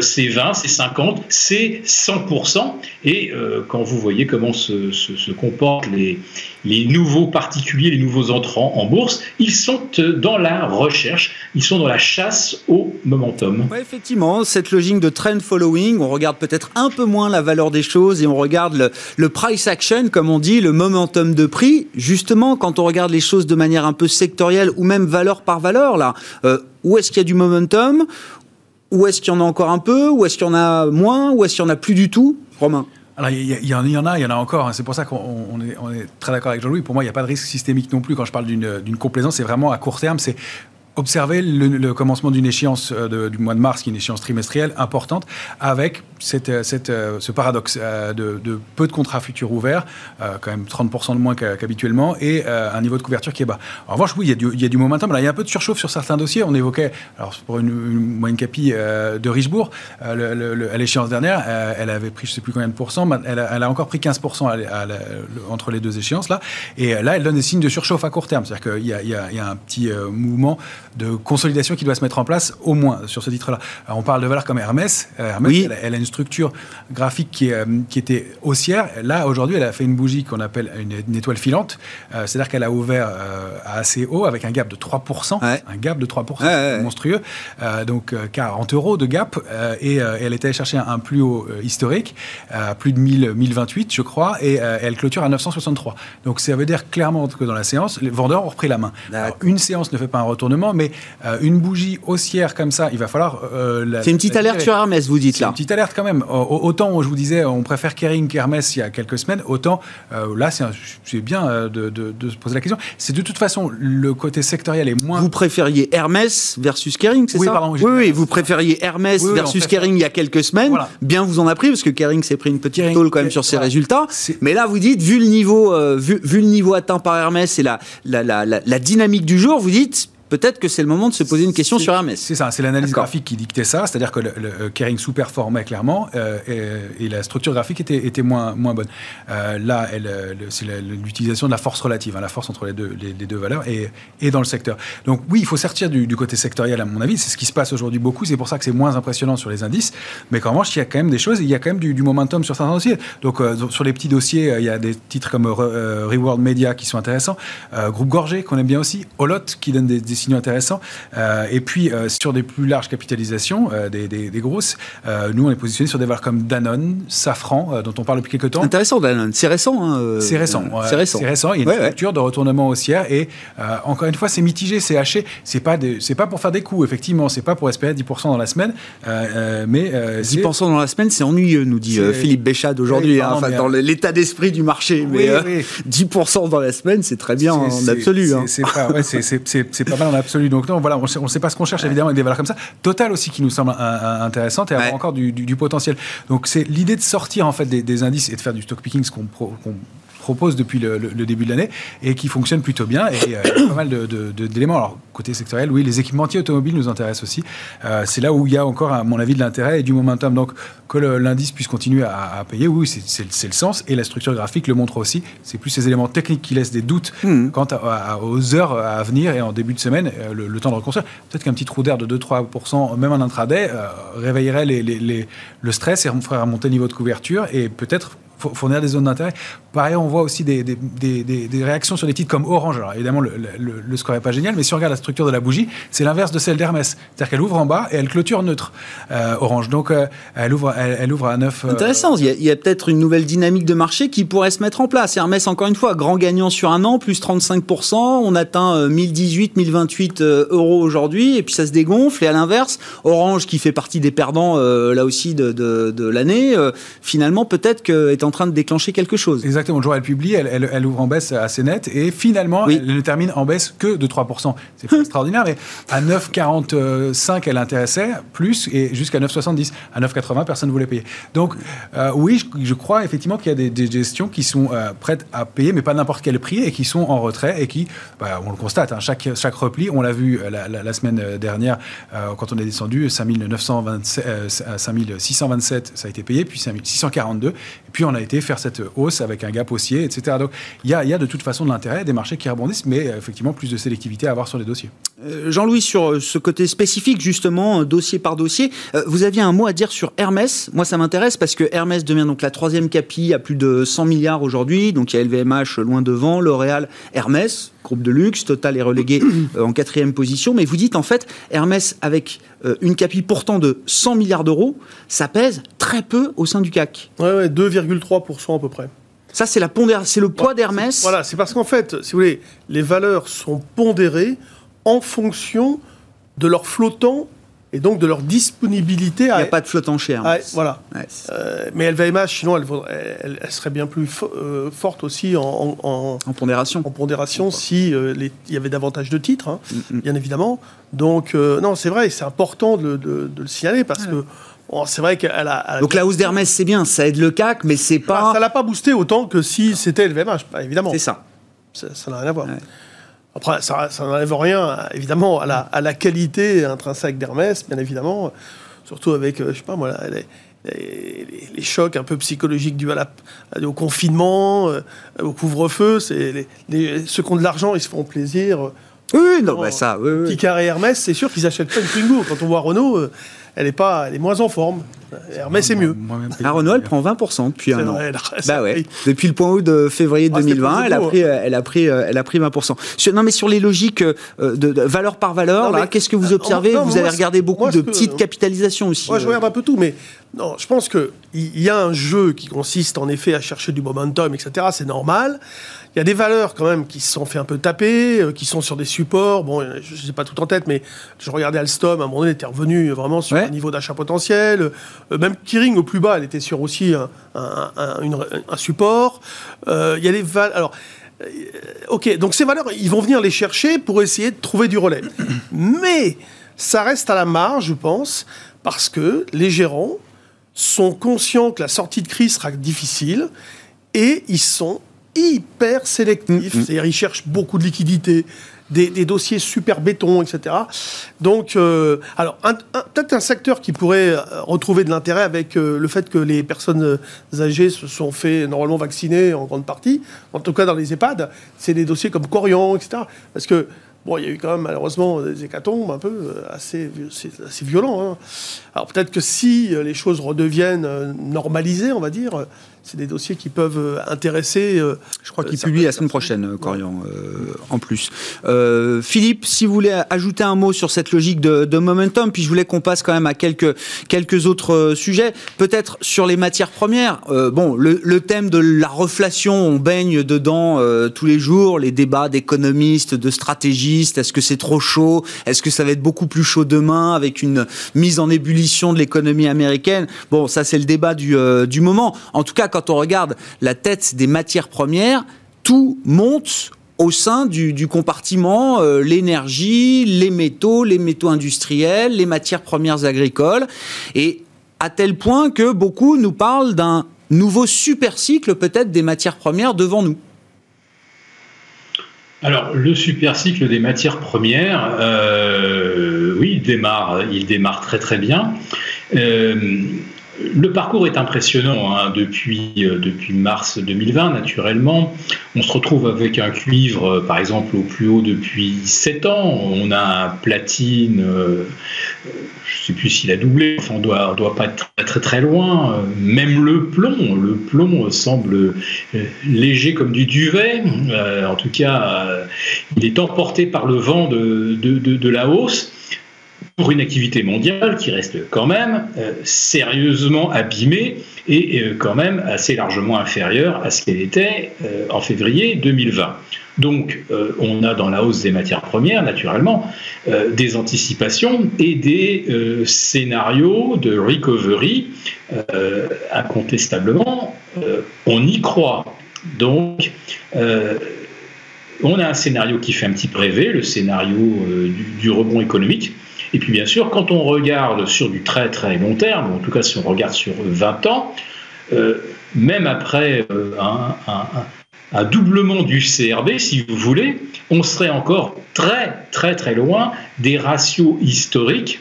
E: c'est 20, c'est 50, c'est 100%. Et quand vous voyez comment se, se comportent les, les nouveaux particuliers, les nouveaux entrants en bourse, ils sont dans la recherche, ils sont dans la chasse au momentum.
A: effectivement, cette logique de trend following, on regarde peut-être un peu moins la valeur des choses et on regarde le, price action, comme on dit, le momentum de prix. Justement, quand on regarde les choses de manière un peu sectorielle ou même valeur par valeur, là, euh, où est-ce qu'il y a du momentum? Où est-ce qu'il y en a encore un peu? Où est-ce qu'il y en a moins? Où est-ce qu'il y en a plus du tout? Romain
C: alors, il y, en a, il y en a encore. Hein. C'est pour ça qu'on est, on est, très d'accord avec Jean-Louis. Pour moi, il n'y a pas de risque systémique non plus quand je parle d'une complaisance. C'est vraiment à court terme. C'est observer le, commencement d'une échéance euh, du mois de mars, qui est une échéance trimestrielle importante, avec cette, euh, cette, euh, ce paradoxe de, peu de contrats futurs ouverts, quand même 30% de moins qu'habituellement, et un niveau de couverture qui est bas. En revanche, oui, il y a du, il y a du momentum. Là, il y a un peu de surchauffe sur certains dossiers. On évoquait, alors pour une, une moyenne capi de Richebourg, le, à l'échéance dernière, elle avait pris je ne sais plus combien de pourcents, elle a, elle a encore pris 15% entre les deux échéances là, et là, elle donne des signes de surchauffe à court terme. C'est-à-dire qu'il y, y, y, a un petit mouvement de consolidation qui doit se mettre en place, au moins sur ce titre-là. On parle de valeurs comme Hermès. Euh, Hermès, oui. elle, a une structure graphique qui, euh, qui était haussière. Là, aujourd'hui, elle a fait une bougie qu'on appelle une, étoile filante. Euh, c'est-à-dire qu'elle a ouvert à assez haut avec un gap de 3%. Un gap de 3%, monstrueux. donc, 40 euros de gap. et elle était allée chercher un, plus haut historique, à plus de 1000, 1028, je crois. Et elle clôture à 963. Donc, ça veut dire clairement que dans la séance, les vendeurs ont repris la main. une séance ne fait pas un retournement, mais euh, une bougie haussière comme ça, il va falloir.
A: Euh, c'est une petite alerte sur Hermès, vous dites là.
C: Une petite alerte quand même. Autant, je vous disais, on préfère Kering qu'Hermès il y a quelques semaines, autant euh, là, c'est bien de, se poser la question. C'est de toute façon, le côté sectoriel est moins.
A: Vous préfériez Hermès versus Kering, c'est
C: oui,
A: ça
C: pardon,
A: Oui, oui, vous préfériez Hermès versus Kering il y a quelques semaines. Bien vous en a pris, parce que Kering s'est pris une petite tôle quand même sur ses résultats. Mais là, vous dites, vu le niveau, vu, le niveau atteint par Hermès et la, la, la, la dynamique du jour, vous dites peut-être que c'est le moment de se poser une question sur Hermès.
C: C'est ça, c'est l'analyse graphique qui dictait ça, c'est-à-dire que le, euh, Kering sous-performait clairement euh, et, la structure graphique était, était moins, moins bonne. Euh, là, c'est l'utilisation de la force relative, hein, la force entre les deux, les, deux valeurs et, et, dans le secteur. Donc oui, il faut sortir du, côté sectoriel à mon avis, c'est ce qui se passe aujourd'hui beaucoup, c'est pour ça que c'est moins impressionnant sur les indices, mais qu'en revanche, il y a quand même des choses, il y a quand même du, momentum sur certains dossiers. Donc sur les petits dossiers, il y a des titres comme Reward Media qui sont intéressants, Groupe Gorgé qu'on aime bien aussi, Olot qui donne des signaux intéressants. Euh, et puis, euh, sur des plus larges capitalisations, euh, des, des, grosses, nous, on est positionné sur des valeurs comme Danone, Safran, dont on parle depuis quelques temps.
A: Intéressant, Danone. C'est récent. Hein,
C: c'est récent. c'est récent. Récent. Il y a une structure de retournement haussière. Et encore une fois, c'est mitigé, c'est haché. C'est pas, c'est pas pour faire des coups, effectivement. C'est pas pour espérer 10% dans la semaine. mais
A: 10% dans la semaine, c'est ennuyeux, nous dit Philippe Béchade aujourd'hui. Hein, enfin, dans l'état d'esprit du marché. Mais 10% dans la semaine, c'est très bien en absolu.
C: C'est pas, pas mal absolu. Donc non, voilà, on ne sait pas ce qu'on cherche évidemment avec des valeurs comme ça. Total aussi qui nous semble intéressante et avoir encore du, potentiel. Donc c'est l'idée de sortir en fait des, indices et de faire du stock picking, ce qu'on propose depuis le, début de l'année et qui fonctionne plutôt bien. Et il y a pas mal d'éléments. Alors, côté sectoriel, oui, les équipementiers automobiles nous intéressent aussi. Euh, c'est là où il y a encore, à mon avis, de l'intérêt et du momentum. Donc, que l'indice puisse continuer à, payer, oui, c'est le sens. Et la structure graphique le montre aussi. C'est plus ces éléments techniques qui laissent des doutes mmh. quant aux heures à venir et en début de semaine, euh, le, temps de reconstruire. Peut-être qu'un petit trou d'air de 2-3%, même en intraday, euh, réveillerait les, le stress et ferait remonter le niveau de couverture et peut-être fournir des zones d'intérêt. Par ailleurs, on voit aussi des, réactions sur des titres comme Orange. Alors évidemment, le, score n'est pas génial, mais si on regarde la structure de la bougie, c'est l'inverse de celle d'Hermès. C'est-à-dire qu'elle ouvre en bas et elle clôture neutre, euh, Orange. Donc euh, elle, ouvre, elle, ouvre à 9.
A: Euh, Intéressant, il y a, peut-être une nouvelle dynamique de marché qui pourrait se mettre en place. Hermès, encore une fois, grand gagnant sur un an, plus 35%. On atteint 1018, 1028 euros aujourd'hui, et puis ça se dégonfle. Et à l'inverse, Orange, qui fait partie des perdants là aussi de, l'année, finalement peut-être en train de déclencher quelque chose.
C: Exactement. Le jour elle publie, elle, elle, ouvre en baisse assez nette et finalement, elle ne termine en baisse que de 3%. C'est pas extraordinaire, mais à 9,45, elle intéressait plus et jusqu'à 9,70. À 9,80, personne ne voulait payer. Donc, euh, oui, je, crois effectivement qu'il y a des, gestions qui sont euh, prêtes à payer, mais pas n'importe quel prix et qui sont en retrait et qui, bah, on le constate, hein, chaque, chaque repli, on l'a vu la, la, semaine dernière quand on est descendu, 5627, ça a été payé, puis 5642, et puis on a été faire cette hausse avec un gap haussier, etc. Donc il y a, y a, de toute façon de l'intérêt, des marchés qui rebondissent, mais euh, effectivement plus de sélectivité à avoir sur les dossiers.
A: Euh, Jean-Louis, sur euh, ce côté spécifique, justement, dossier par dossier, vous aviez un mot à dire sur Hermès. Moi, ça m'intéresse parce que Hermès devient donc la troisième capi à plus de 100 milliards aujourd'hui. Donc il y a LVMH loin devant, L'Oréal, Hermès, groupe de luxe. Total est relégué en quatrième position. Mais vous dites en fait, Hermès, avec une capi pourtant de 100 milliards d'euros, ça pèse très peu au sein du CAC.
D: Oui, ouais, 2,3% à peu près.
A: Ça, c'est la c'est le poids d'Hermès.
D: Voilà, c'est parce qu'en fait, si vous voulez, les valeurs sont pondérées en fonction de leur flottant et donc de leur disponibilité.
A: Il n'y a pas de flottant chez Hermès.
D: voilà. Euh, mais LVMH, sinon, elle, elle, serait bien plus euh, forte aussi en, en,
A: pondération.
D: En pondération, si euh, il y avait davantage de titres, hein, mm, mm. bien évidemment. Donc, non, c'est vrai, c'est important de, le signaler parce que c'est vrai qu'elle a,
A: Donc la hausse d'Hermès, c'est bien, ça aide le CAC, mais c'est pas.
D: ça l'a pas boosté autant que si c'était LVMH, évidemment.
A: C'est ça.
D: Ça n'a rien à voir. Après, ça, n'enlève rien, évidemment, à la, à la qualité intrinsèque d'Hermès, bien évidemment. Surtout avec, euh, je sais pas moi, les, les, chocs un peu psychologiques dus à au confinement, euh, au couvre-feu. C'est ceux qui ont de l'argent, ils se font plaisir.
A: Oui, non, bah ça, oui,
D: oui. Petit carré Hermès, c'est sûr qu'ils achètent pas une Twingo. Quand on voit Renault, euh, elle est pas, elle est moins en forme. Hermès c'est mieux.
A: La Renault, elle prend 20% depuis un an. bah ouais. Depuis le point haut de février 2020, ah, elle, a pris, euh, elle a pris, euh, elle a pris 20%. non, mais sur les logiques de, valeur par valeur, qu'est-ce que vous observez? Vous avez regardé beaucoup de petites capitalisations aussi.
D: Moi, je regarde un peu tout, mais non, je pense qu'il y a un jeu qui consiste en effet à chercher du momentum, etc. C'est normal. Il y a des valeurs quand même qui se sont fait un peu taper, euh, qui sont sur des supports. Bon, je ne sais pas tout en tête, mais je regardais Alstom, à un moment donné, était revenu vraiment sur un niveau d'achat potentiel. Euh, même Kiring, au plus bas, elle était sur aussi un, support. Euh, il y a des valeurs... Alors, ok, donc ces valeurs, ils vont venir les chercher pour essayer de trouver du relais. Mais ça reste à la marge, je pense, parce que les gérants sont conscients que la sortie de crise sera difficile et ils sont hyper sélectif. Mm, mm. C'est-à-dire, ils cherchent beaucoup de liquidités, des, dossiers super béton, etc. Donc, euh, alors, peut-être un secteur qui pourrait euh, retrouver de l'intérêt avec euh, le fait que les personnes âgées se sont fait normalement vacciner en grande partie, en tout cas dans les EHPAD, c'est des dossiers comme Corian, etc. Parce que Bon, il y a eu quand même malheureusement des hécatombes un peu assez, assez violents. Hein. Alors peut-être que si les choses redeviennent normalisées, on va dire, c'est des dossiers qui peuvent euh, intéresser. Euh,
A: Je crois qu'il publie la semaine prochaine, Corian, euh, en plus. Philippe, si vous voulez ajouter un mot sur cette logique de, momentum, puis je voulais qu'on passe quand même à quelques, quelques autres sujets, peut-être sur les matières premières. bon, le, thème de la reflation, on baigne dedans tous les jours, les débats d'économistes, de stratégistes, est-ce que c'est trop chaud? Est-ce que ça va être beaucoup plus chaud demain avec une mise en ébullition de l'économie américaine? Bon, ça c'est le débat du, du moment. En tout cas, quand on regarde la tête des matières premières, tout monte au sein du, compartiment euh, l'énergie, les métaux, les métaux industriels, les matières premières agricoles, et à tel point que beaucoup nous parlent d'un nouveau super cycle peut-être des matières premières devant nous.
E: Alors, le super cycle des matières premières, euh, oui, il démarre, il démarre très très bien. Euh, le parcours est impressionnant hein, depuis, euh, depuis mars 2020, naturellement. On se retrouve avec un cuivre, euh, par exemple, au plus haut depuis 7 ans. On a un platine, euh, je ne sais plus s'il a doublé, enfin, on doit, doit pas être très, très très loin. Même le plomb, le plomb semble léger comme du duvet. en tout cas, il est emporté par le vent de, de, de la hausse pour une activité mondiale qui reste quand même euh, sérieusement abîmée et euh, quand même assez largement inférieure à ce qu'elle était euh, en février 2020. Donc on a dans la hausse des matières premières, naturellement, des anticipations et des scénarios de recovery incontestablement on y croit. Donc, on a un scénario qui fait un petit rêver, le scénario du, rebond économique. Et puis bien sûr, quand on regarde sur du très très long terme, en tout cas si on regarde sur 20 ans, même après un, un doublement du CRB, si vous voulez, on serait encore très très très loin des ratios historiques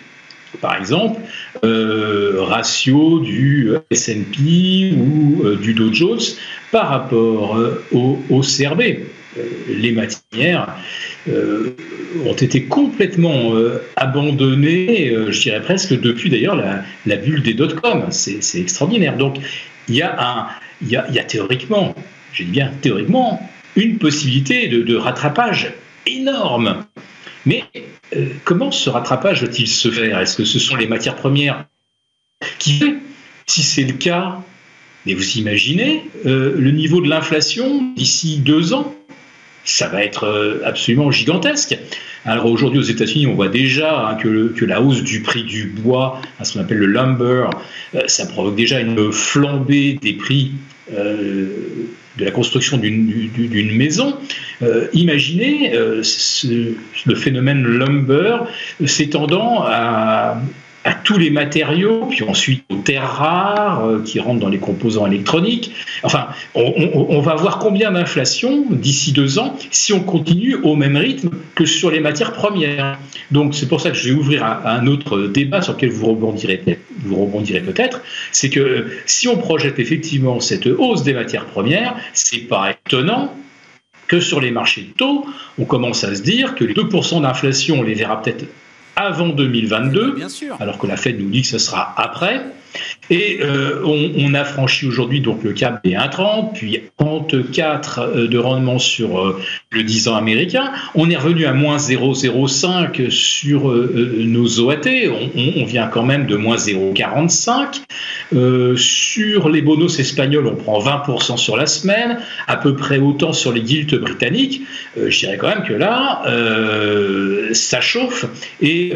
E: par exemple, euh, ratio du S&P ou euh, du Dow Jones par rapport euh, au, CRB. Les matières ont été complètement abandonnées, je dirais presque depuis d'ailleurs la, bulle des dot-com. C'est extraordinaire. Donc il y, a théoriquement j'ai dit bien théoriquement, une possibilité de, rattrapage énorme. Mais euh, comment ce rattrapage va-t-il se faire? Est-ce que ce sont les matières premières qui Si c'est le cas, mais vous imaginez euh, le niveau de l'inflation d'ici deux ans? Ça va être euh, absolument gigantesque. Alors aujourd'hui aux États-Unis, on voit déjà hein, que, la hausse du prix du bois, à ce qu'on appelle le lumber, ça provoque déjà une flambée des prix de la construction d'une maison, euh, imaginez euh, le phénomène lumber s'étendant à, à tous les matériaux, puis ensuite aux terres rares euh, qui rentrent dans les composants électroniques. Enfin, on, va voir combien d'inflation d'ici deux ans si on continue au même rythme que sur les matières premières. Donc c'est pour ça que je vais ouvrir un, autre débat sur lequel vous rebondirez, vous rebondirez peut-être. C'est que si on projette effectivement cette hausse des matières premières, c'est pas étonnant que sur les marchés de taux, on commence à se dire que les 2% d'inflation, on les verra peut-être avant 2022, alors que la Fed nous dit que ce sera après. Et euh, on, a franchi aujourd'hui donc le cap des 1,30, puis 34 euh, de rendement sur euh, le 10 ans américain. On est revenu à moins 0,05 sur nos OAT. On, vient quand même de moins 0,45. sur les bonus espagnols, on prend 20% sur la semaine, à peu près autant sur les guildes britanniques. je dirais quand même que là, ça chauffe. Et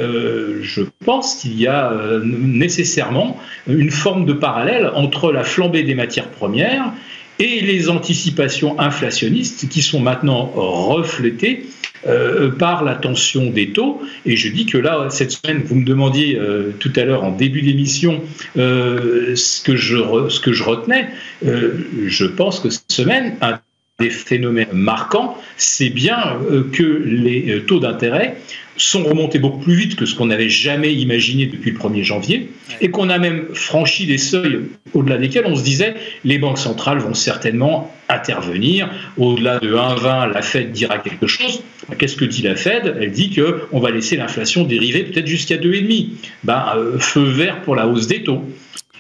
E: je pense qu'il y a nécessairement une forme de parallèle entre la flambée des matières premières et les anticipations inflationnistes qui sont maintenant reflétées euh, par la tension des taux. Et je dis que là, cette semaine, vous me demandiez euh, tout à l'heure en début d'émission euh, ce, que je ce que je retenais. je pense que cette semaine, un des phénomènes marquants, c'est bien que les taux d'intérêt sont remontés beaucoup plus vite que ce qu'on n'avait jamais imaginé depuis le 1er janvier, et qu'on a même franchi des seuils au-delà desquels on se disait les banques centrales vont certainement intervenir. Au-delà de 1,20, la Fed dira quelque chose. Qu'est-ce que dit la Fed? Elle dit qu'on va laisser l'inflation dériver peut-être jusqu'à 2,5. Ben, euh, feu vert pour la hausse des taux.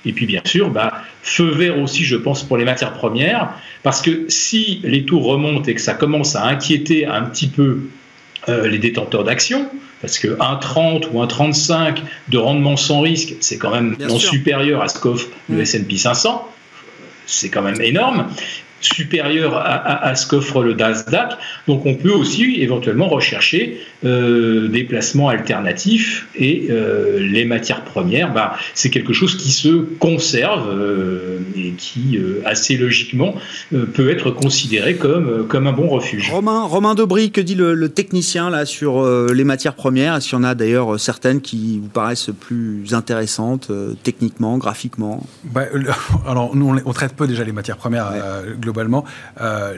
E: Et puis bien sûr, feu vert aussi, je pense, pour les matières premières, parce que si les taux remontent et que ça commence à inquiéter un petit peu euh, les détenteurs d'actions, parce que 1,30 ou 1,35 de rendement sans risque, c'est quand même non supérieur à ce qu'offre le S&P 500. C'est quand même énorme supérieur à, ce qu'offre le Nasdaq. Donc on peut aussi éventuellement rechercher euh, des placements alternatifs et euh, les matières premières, bah, c'est quelque chose qui se conserve euh, et qui assez logiquement peut être considéré comme, comme un bon refuge.
A: Romain, Romain Debris, que dit le, technicien là sur les matières premières? Est-ce qu'il y en a d'ailleurs certaines qui vous paraissent plus intéressantes techniquement, graphiquement?
C: Bah, Alors nous on, traite peu déjà les matières premières globalement. Euh,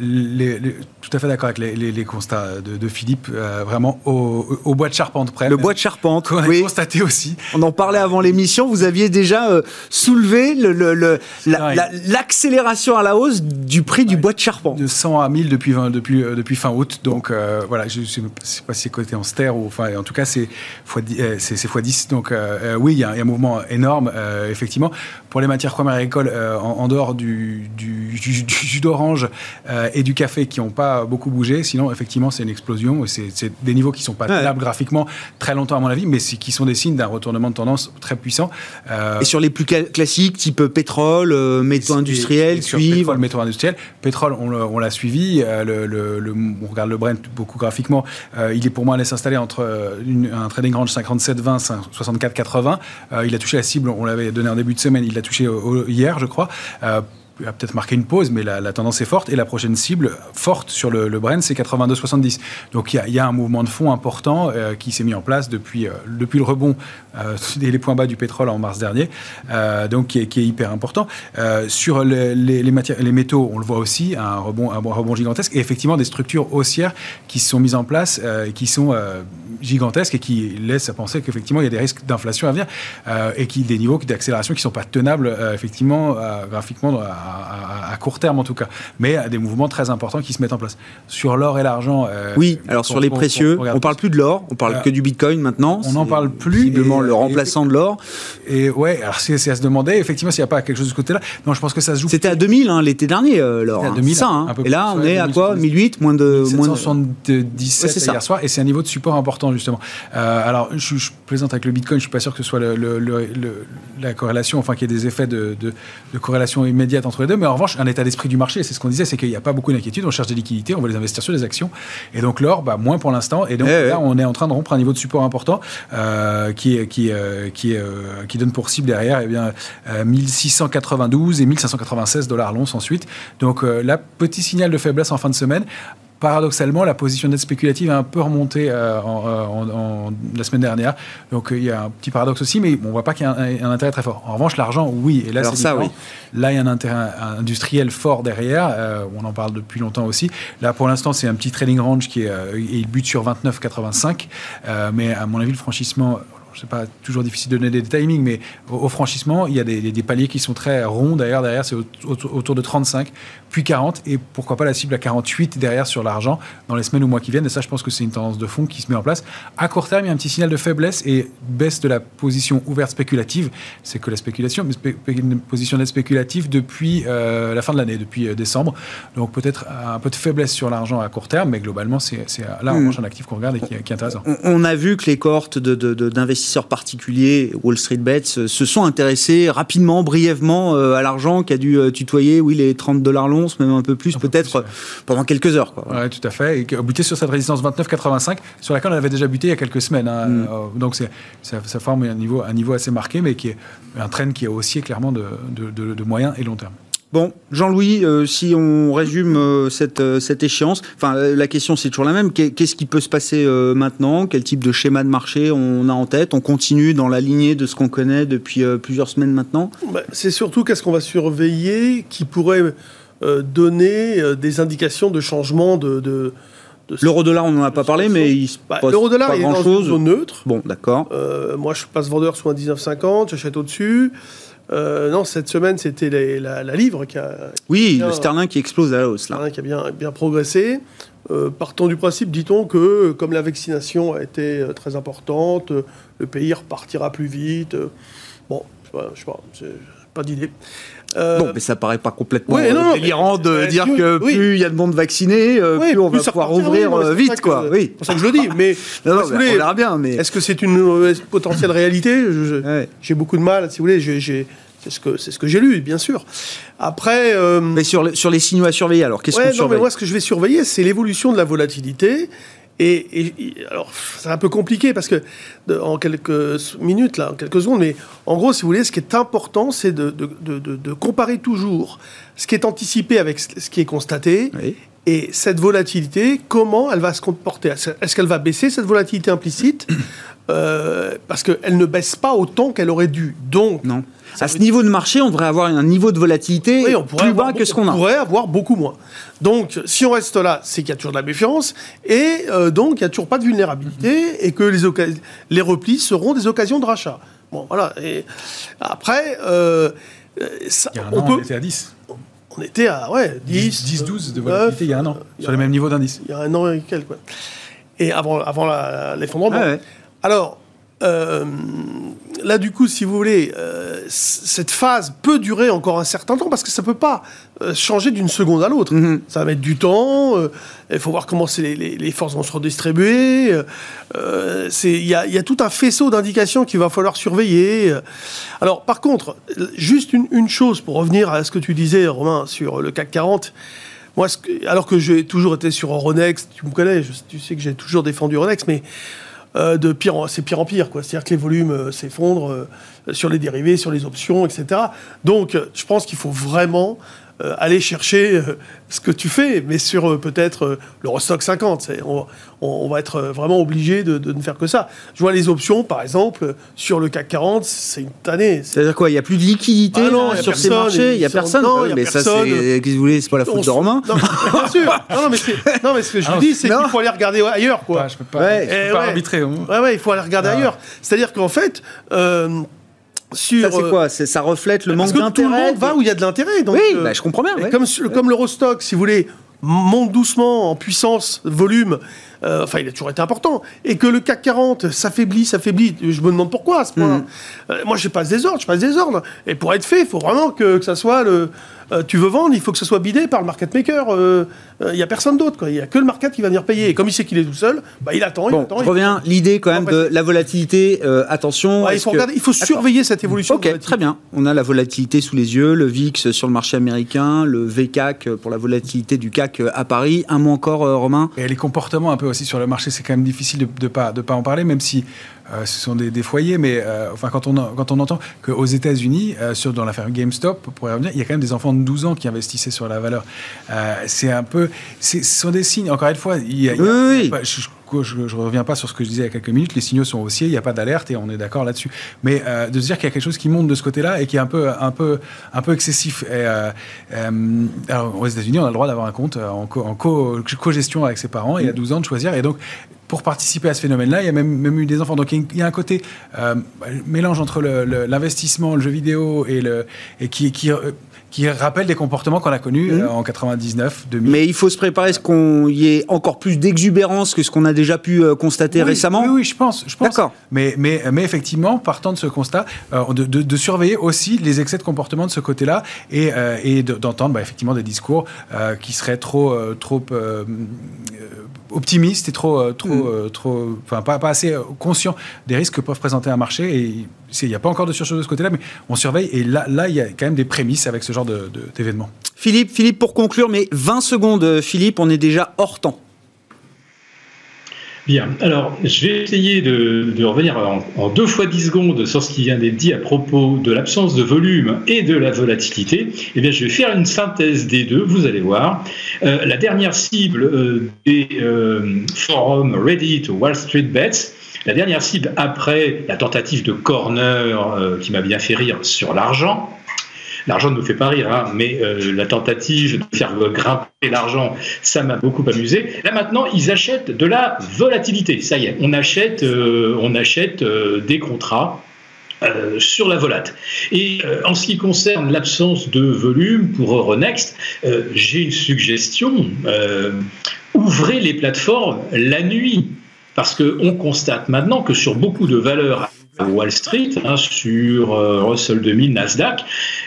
C: tout à fait d'accord avec les, constats de, Philippe, euh, vraiment au, bois de charpente près.
A: Le bois de charpente,
C: qu'on
A: oui.
C: constaté aussi.
A: On en parlait avant l'émission, vous aviez déjà euh, soulevé l'accélération à la hausse du prix du bois de charpente.
C: De 100 à 1000 depuis, depuis, depuis fin août, donc voilà, je ne sais pas si c'est côté en ster ou enfin, en tout cas c'est x10, c'est 10 donc oui, il y, a un mouvement énorme, effectivement. Pour les matières premières agricoles, en, dehors du, du, du, d'orange euh, et du café qui n'ont pas beaucoup bougé. Sinon, effectivement, c'est une explosion. C'est des niveaux qui ne sont pas tenables graphiquement très longtemps, à mon avis, mais qui sont des signes d'un retournement de tendance très puissant.
A: Euh, et sur les plus classiques, type pétrole, euh, métaux industriels, cuivre
C: Pétrole, métaux industriels. Pétrole, on l'a suivi. Le, on regarde le Brent beaucoup graphiquement. il est pour moi allé s'installer entre un trading range 57-20, 64-80. il a touché la cible, on l'avait donné en début de semaine, il l'a touché hier, je crois a peut-être marqué une pause, mais la, tendance est forte. Et la prochaine cible forte sur le, le Brent, c'est 82,70. Donc il y, a un mouvement de fond important euh, qui s'est mis en place depuis, euh, depuis le rebond euh, des les points bas du pétrole en mars dernier, donc qui est, hyper important. sur les, matières, les métaux, on le voit aussi, un rebond, un rebond gigantesque. Et effectivement, des structures haussières qui se sont mises en place, qui sont gigantesques et qui laissent à penser qu'effectivement, il y a des risques d'inflation à venir et qui des niveaux d'accélération qui ne sont pas tenables, effectivement, graphiquement, court terme en tout cas, mais des mouvements très importants qui se mettent en place. Sur l'or et l'argent.
A: Euh, oui, alors sur les précieux, on, ne parle plus de l'or, on parle euh, que du bitcoin maintenant.
C: On n'en parle plus.
A: Visiblement le remplaçant de l'or.
C: Et ouais, alors c'est à se demander, effectivement, s'il n'y a pas quelque chose de ce côté-là. Non, je pense que ça se joue.
A: C'était à 2000 hein, l'été dernier, euh, l'or.
C: À 2000.
A: Ça, hein. Et là, on est à quoi 1008, moins de.
C: 777 ouais, hier soir, et c'est un niveau de support important, justement. alors, je, plaisante avec le bitcoin, je suis pas sûr que ce soit la corrélation, enfin qu'il y ait des effets de, de corrélation immédiate entre les deux, mais en revanche, un état d'esprit du marché, c'est ce qu'on disait, c'est qu'il n'y a pas beaucoup d'inquiétude, on cherche des liquidités, on veut les investir sur des actions. Et donc l'or, bah, moins pour l'instant. Et donc eh là, on est en train de rompre un niveau de support important euh, qui, qui, euh, qui, euh, qui donne pour cible derrière eh bien, 1692 et 1596 dollars l'once ensuite. Donc là, petit signal de faiblesse en fin de semaine paradoxalement, la position nette spéculative a un peu remonté euh, en, la semaine dernière. Donc euh, il y a un petit paradoxe aussi, mais on voit pas qu'il y a un, intérêt très fort. En revanche, l'argent, oui. Et là, c'est ça, oui. Là, il y a un intérêt industriel fort derrière. Euh, on en parle depuis longtemps aussi. Là, pour l'instant, c'est un petit trading range qui est, et il bute sur 29,85. mais à mon avis, le franchissement c'est pas toujours difficile de donner des timings, mais au, franchissement, il y a des, paliers qui sont très ronds. D'ailleurs, derrière, c'est autour de 35, puis 40, et pourquoi pas la cible à 48 derrière sur l'argent dans les semaines ou mois qui viennent. Et ça, je pense que c'est une tendance de fond qui se met en place. À court terme, il y a un petit signal de faiblesse et baisse de la position ouverte spéculative. C'est que la spéculation, mais une position nette spéculative depuis euh, la fin de l'année, depuis euh, décembre. Donc peut-être un peu de faiblesse sur l'argent à court terme, mais globalement, c'est là, en hmm. un actif qu'on regarde et qui, est intéressant.
A: On, a vu que les cohortes d'investisseurs investisseurs particuliers, Wall Street Bets, se sont intéressés rapidement, brièvement euh, à l'argent qui a dû euh, tutoyer, oui, les 30 dollars même un peu plus, peut-être pendant quelques heures. Quoi.
C: Ouais, tout à fait. Et qui a buté sur cette résistance 29,85, sur laquelle on avait déjà buté il y a quelques semaines. Hein. Mm. Euh, donc ça, ça, forme un niveau, un niveau assez marqué, mais qui est un trend qui est haussier clairement de, de, de moyen et long terme.
A: Bon, Jean-Louis, euh, si on résume euh, cette, euh, cette, échéance, enfin la question c'est toujours la même. Qu'est-ce qui peut se passer maintenant? Quel type de schéma de marché on a en tête? On continue dans la lignée de ce qu'on connaît depuis plusieurs semaines maintenant?
D: Bah, C'est surtout qu'est-ce qu'on va surveiller qui pourrait donner des indications de changement de, de
A: L'euro-dollar, on n'en a pas parlé, mais il se bah, dans une
D: zone neutre.
A: Bon, d'accord.
D: moi, je passe vendeur sur un 19,50, j'achète au-dessus. Euh, non, cette semaine, c'était la, livre qui a.
A: Oui, le sterling qui explose à la hausse.
D: Là. qui a bien, bien progressé. Euh, partons du principe, dit-on, que comme la vaccination a été euh, très importante, le pays repartira plus vite. Bon, je sais pas, je sais pas, pas d'idée.
A: Bon, mais ça paraît pas complètement délirant de dire que plus il y a de monde vacciné, plus on va pouvoir ouvrir vite, quoi.
D: oui. C'est pour ça que je le dis. Mais,
A: non, non, on verra bien. Mais
D: est-ce que c'est une potentielle réalité? J'ai beaucoup de mal. Si vous voulez, j'ai c'est ce que c'est ce que j'ai lu, bien sûr. Après,
A: euh, mais sur, sur les signaux à surveiller, alors qu'est-ce qu'on surveille
D: mais Moi, ce que je vais surveiller, c'est l'évolution de la volatilité. Et, alors, c'est un peu compliqué parce que en quelques minutes, là, en quelques secondes, mais en gros, si vous voulez, ce qui est important, c'est de, de, de, de, comparer toujours ce qui est anticipé avec ce qui est constaté. Et cette volatilité, comment elle va se comporter Est-ce qu'elle va baisser, cette volatilité implicite? Euh, Parce qu'elle ne baisse pas autant qu'elle aurait dû. Donc,
A: non à ce niveau de marché, on devrait avoir un niveau de volatilité plus bas que ce qu'on a.
D: On pourrait avoir beaucoup moins. Donc, si on reste là, c'est qu'il y a toujours de la méfiance, et euh, donc il n'y a toujours pas de vulnérabilité, et que les, les replis seront des occasions de rachat. Bon, voilà. Et après, euh,
C: ça, il y a un an, on était à 10.
D: On était à ouais, 10,
C: 10, 12 de volatilité il y a un an, sur les mêmes niveaux d'indice.
D: Il y a un an et quelques. Et avant, avant l'effondrement. Ah Alors, euh, là, du coup, si vous voulez, euh, cette phase peut durer encore un certain temps parce que ça ne peut pas euh, changer d'une seconde à l'autre. Mhm. Ça va mettre du temps. Il faut voir comment les, les, forces vont se redistribuer. Il y, y, a tout un faisceau d'indications qu'il va falloir surveiller. Alors, par contre, juste une, une, chose pour revenir à ce que tu disais, Romain, sur le CAC 40. Moi, alors que j'ai toujours été sur Euronext, tu me connais, tu sais que j'ai toujours défendu Euronext, mais euh, de pire c'est pire en pire. Quoi. C'est-à-dire que les volumes euh, s'effondrent euh, sur les dérivés, sur les options, etc. Donc, je pense qu'il faut vraiment euh, aller chercher euh, ce que tu fais, mais sur euh, peut-être le Rostock 50. On, on, va être vraiment obligé de, ne faire que ça. Je vois les options, par exemple, sur le CAC 40, c'est une tannée.
A: C'est-à-dire quoi Il n'y a plus de liquidité
D: ah
A: sur ces marchés? Il n'y a personne?
D: Non, mais
A: ça, c'est. Qu'est-ce que vous voulez? C'est pas la faute de Romain?
D: Non, Bien sûr non, mais non, mais ce que je vous dis, c'est qu'il faut aller regarder ailleurs. Quoi.
C: je peux pas, ouais. peux pas arbitrer.
D: Hein. Ouais, ouais, il faut aller regarder ailleurs. C'est-à-dire qu'en fait
A: sur. Ça, c'est quoi? Ça reflète le manque d'intérêt
D: Tout le monde va où il y a de l'intérêt.
A: Oui, euh, bah, je comprends bien.
D: Comme, comme l'Eurostock, si vous voulez, monte doucement en puissance, volume, euh, enfin, il a toujours été important. Et que le CAC 40 s'affaiblit, s'affaiblit. Je me demande pourquoi à ce point. Mm. Euh, moi, je passe des ordres, je passe des ordres. Et pour être fait, il faut vraiment que, que ça soit le. Euh, tu veux vendre, il faut que ça soit bidé par le market maker. Il n'y a personne d'autre. Il n'y a que le market qui va venir payer. Et comme il sait qu'il est tout seul, bah, il attend.
A: Bon,
D: il attend,
A: je reviens. L'idée, quand même, de la volatilité. attention.
D: il, faut regarder, il faut surveiller cette évolution.
A: Ok, très bien. On a la volatilité sous les yeux, le VIX sur le marché américain, le VCAC pour la volatilité du CAC à Paris. Un mot encore, Romain?
C: Et les comportements un peu aussi sur le marché, c'est quand même difficile de ne pas, de pas en parler, même si euh, ce sont des, foyers, mais euh, enfin, quand, on, quand on entend qu'aux États-Unis, euh, sur, dans l'affaire GameStop, pour revenir, il y a quand même des enfants de 12 ans qui investissaient sur la valeur. c'est un peu. Ce sont des signes, encore une fois, il y a,
A: oui,
C: je ne reviens pas sur ce que je disais il y a quelques minutes, les signaux sont haussiers, il n'y a pas d'alerte et on est d'accord là-dessus. Mais de se dire qu'il y a quelque chose qui monte de ce côté-là et qui est un peu, un peu, un peu excessif. Et, alors, aux États-Unis, on a le droit d'avoir un compte en co-gestion avec ses parents et à 12 ans de choisir. Et donc, pour participer à ce phénomène-là. Il y a même, même eu des enfants. Donc il y a un côté euh, mélange entre l'investissement, le, jeu vidéo et, le, et qui, qui, euh, qui rappelle des comportements qu'on a connus mmh. euh, en 99, 2000.
A: Mais il faut se préparer à ce qu'il y ait encore plus d'exubérance que ce qu'on a déjà pu constater récemment.
C: Oui, oui, je pense. Je pense. D'accord. Mais, mais, mais effectivement, partant de ce constat, de, de, surveiller aussi les excès de comportement de ce côté-là et, et d'entendre bah, effectivement des discours qui seraient trop, trop optimiste et trop, euh, trop, mm. euh, trop, enfin pas, pas, assez euh, conscient des risques que peuvent présenter un marché. Et il n'y a pas encore de surchauffe de ce côté-là, mais on surveille. Et là, là, il y a quand même des prémices avec ce genre d'événements.
A: Philippe, Philippe, pour conclure, mais 20 secondes, Philippe, on est déjà hors temps.
E: Bien, alors je vais essayer de, revenir en, deux fois dix secondes sur ce qui vient d'être dit à propos de l'absence de volume et de la volatilité. Eh bien, je vais faire une synthèse des deux, vous allez voir. Euh, la dernière cible euh, des euh, forums Reddit ou Wall Street Bets, la dernière cible après la tentative de corner qui m'a bien fait rire sur l'argent, L'argent ne nous fait pas rire, hein, mais euh, la tentative de faire grimper l'argent, ça m'a beaucoup amusé. Là maintenant, ils achètent de la volatilité. Ça y est, on achète, euh, euh, des contrats. sur la volate. Et en ce qui concerne l'absence de volume pour Euronext, j'ai une suggestion. ouvrez les plateformes la nuit. Parce qu'on constate maintenant que sur beaucoup de valeurs Wall Street, hein, sur euh, Russell 2000, Nasdaq,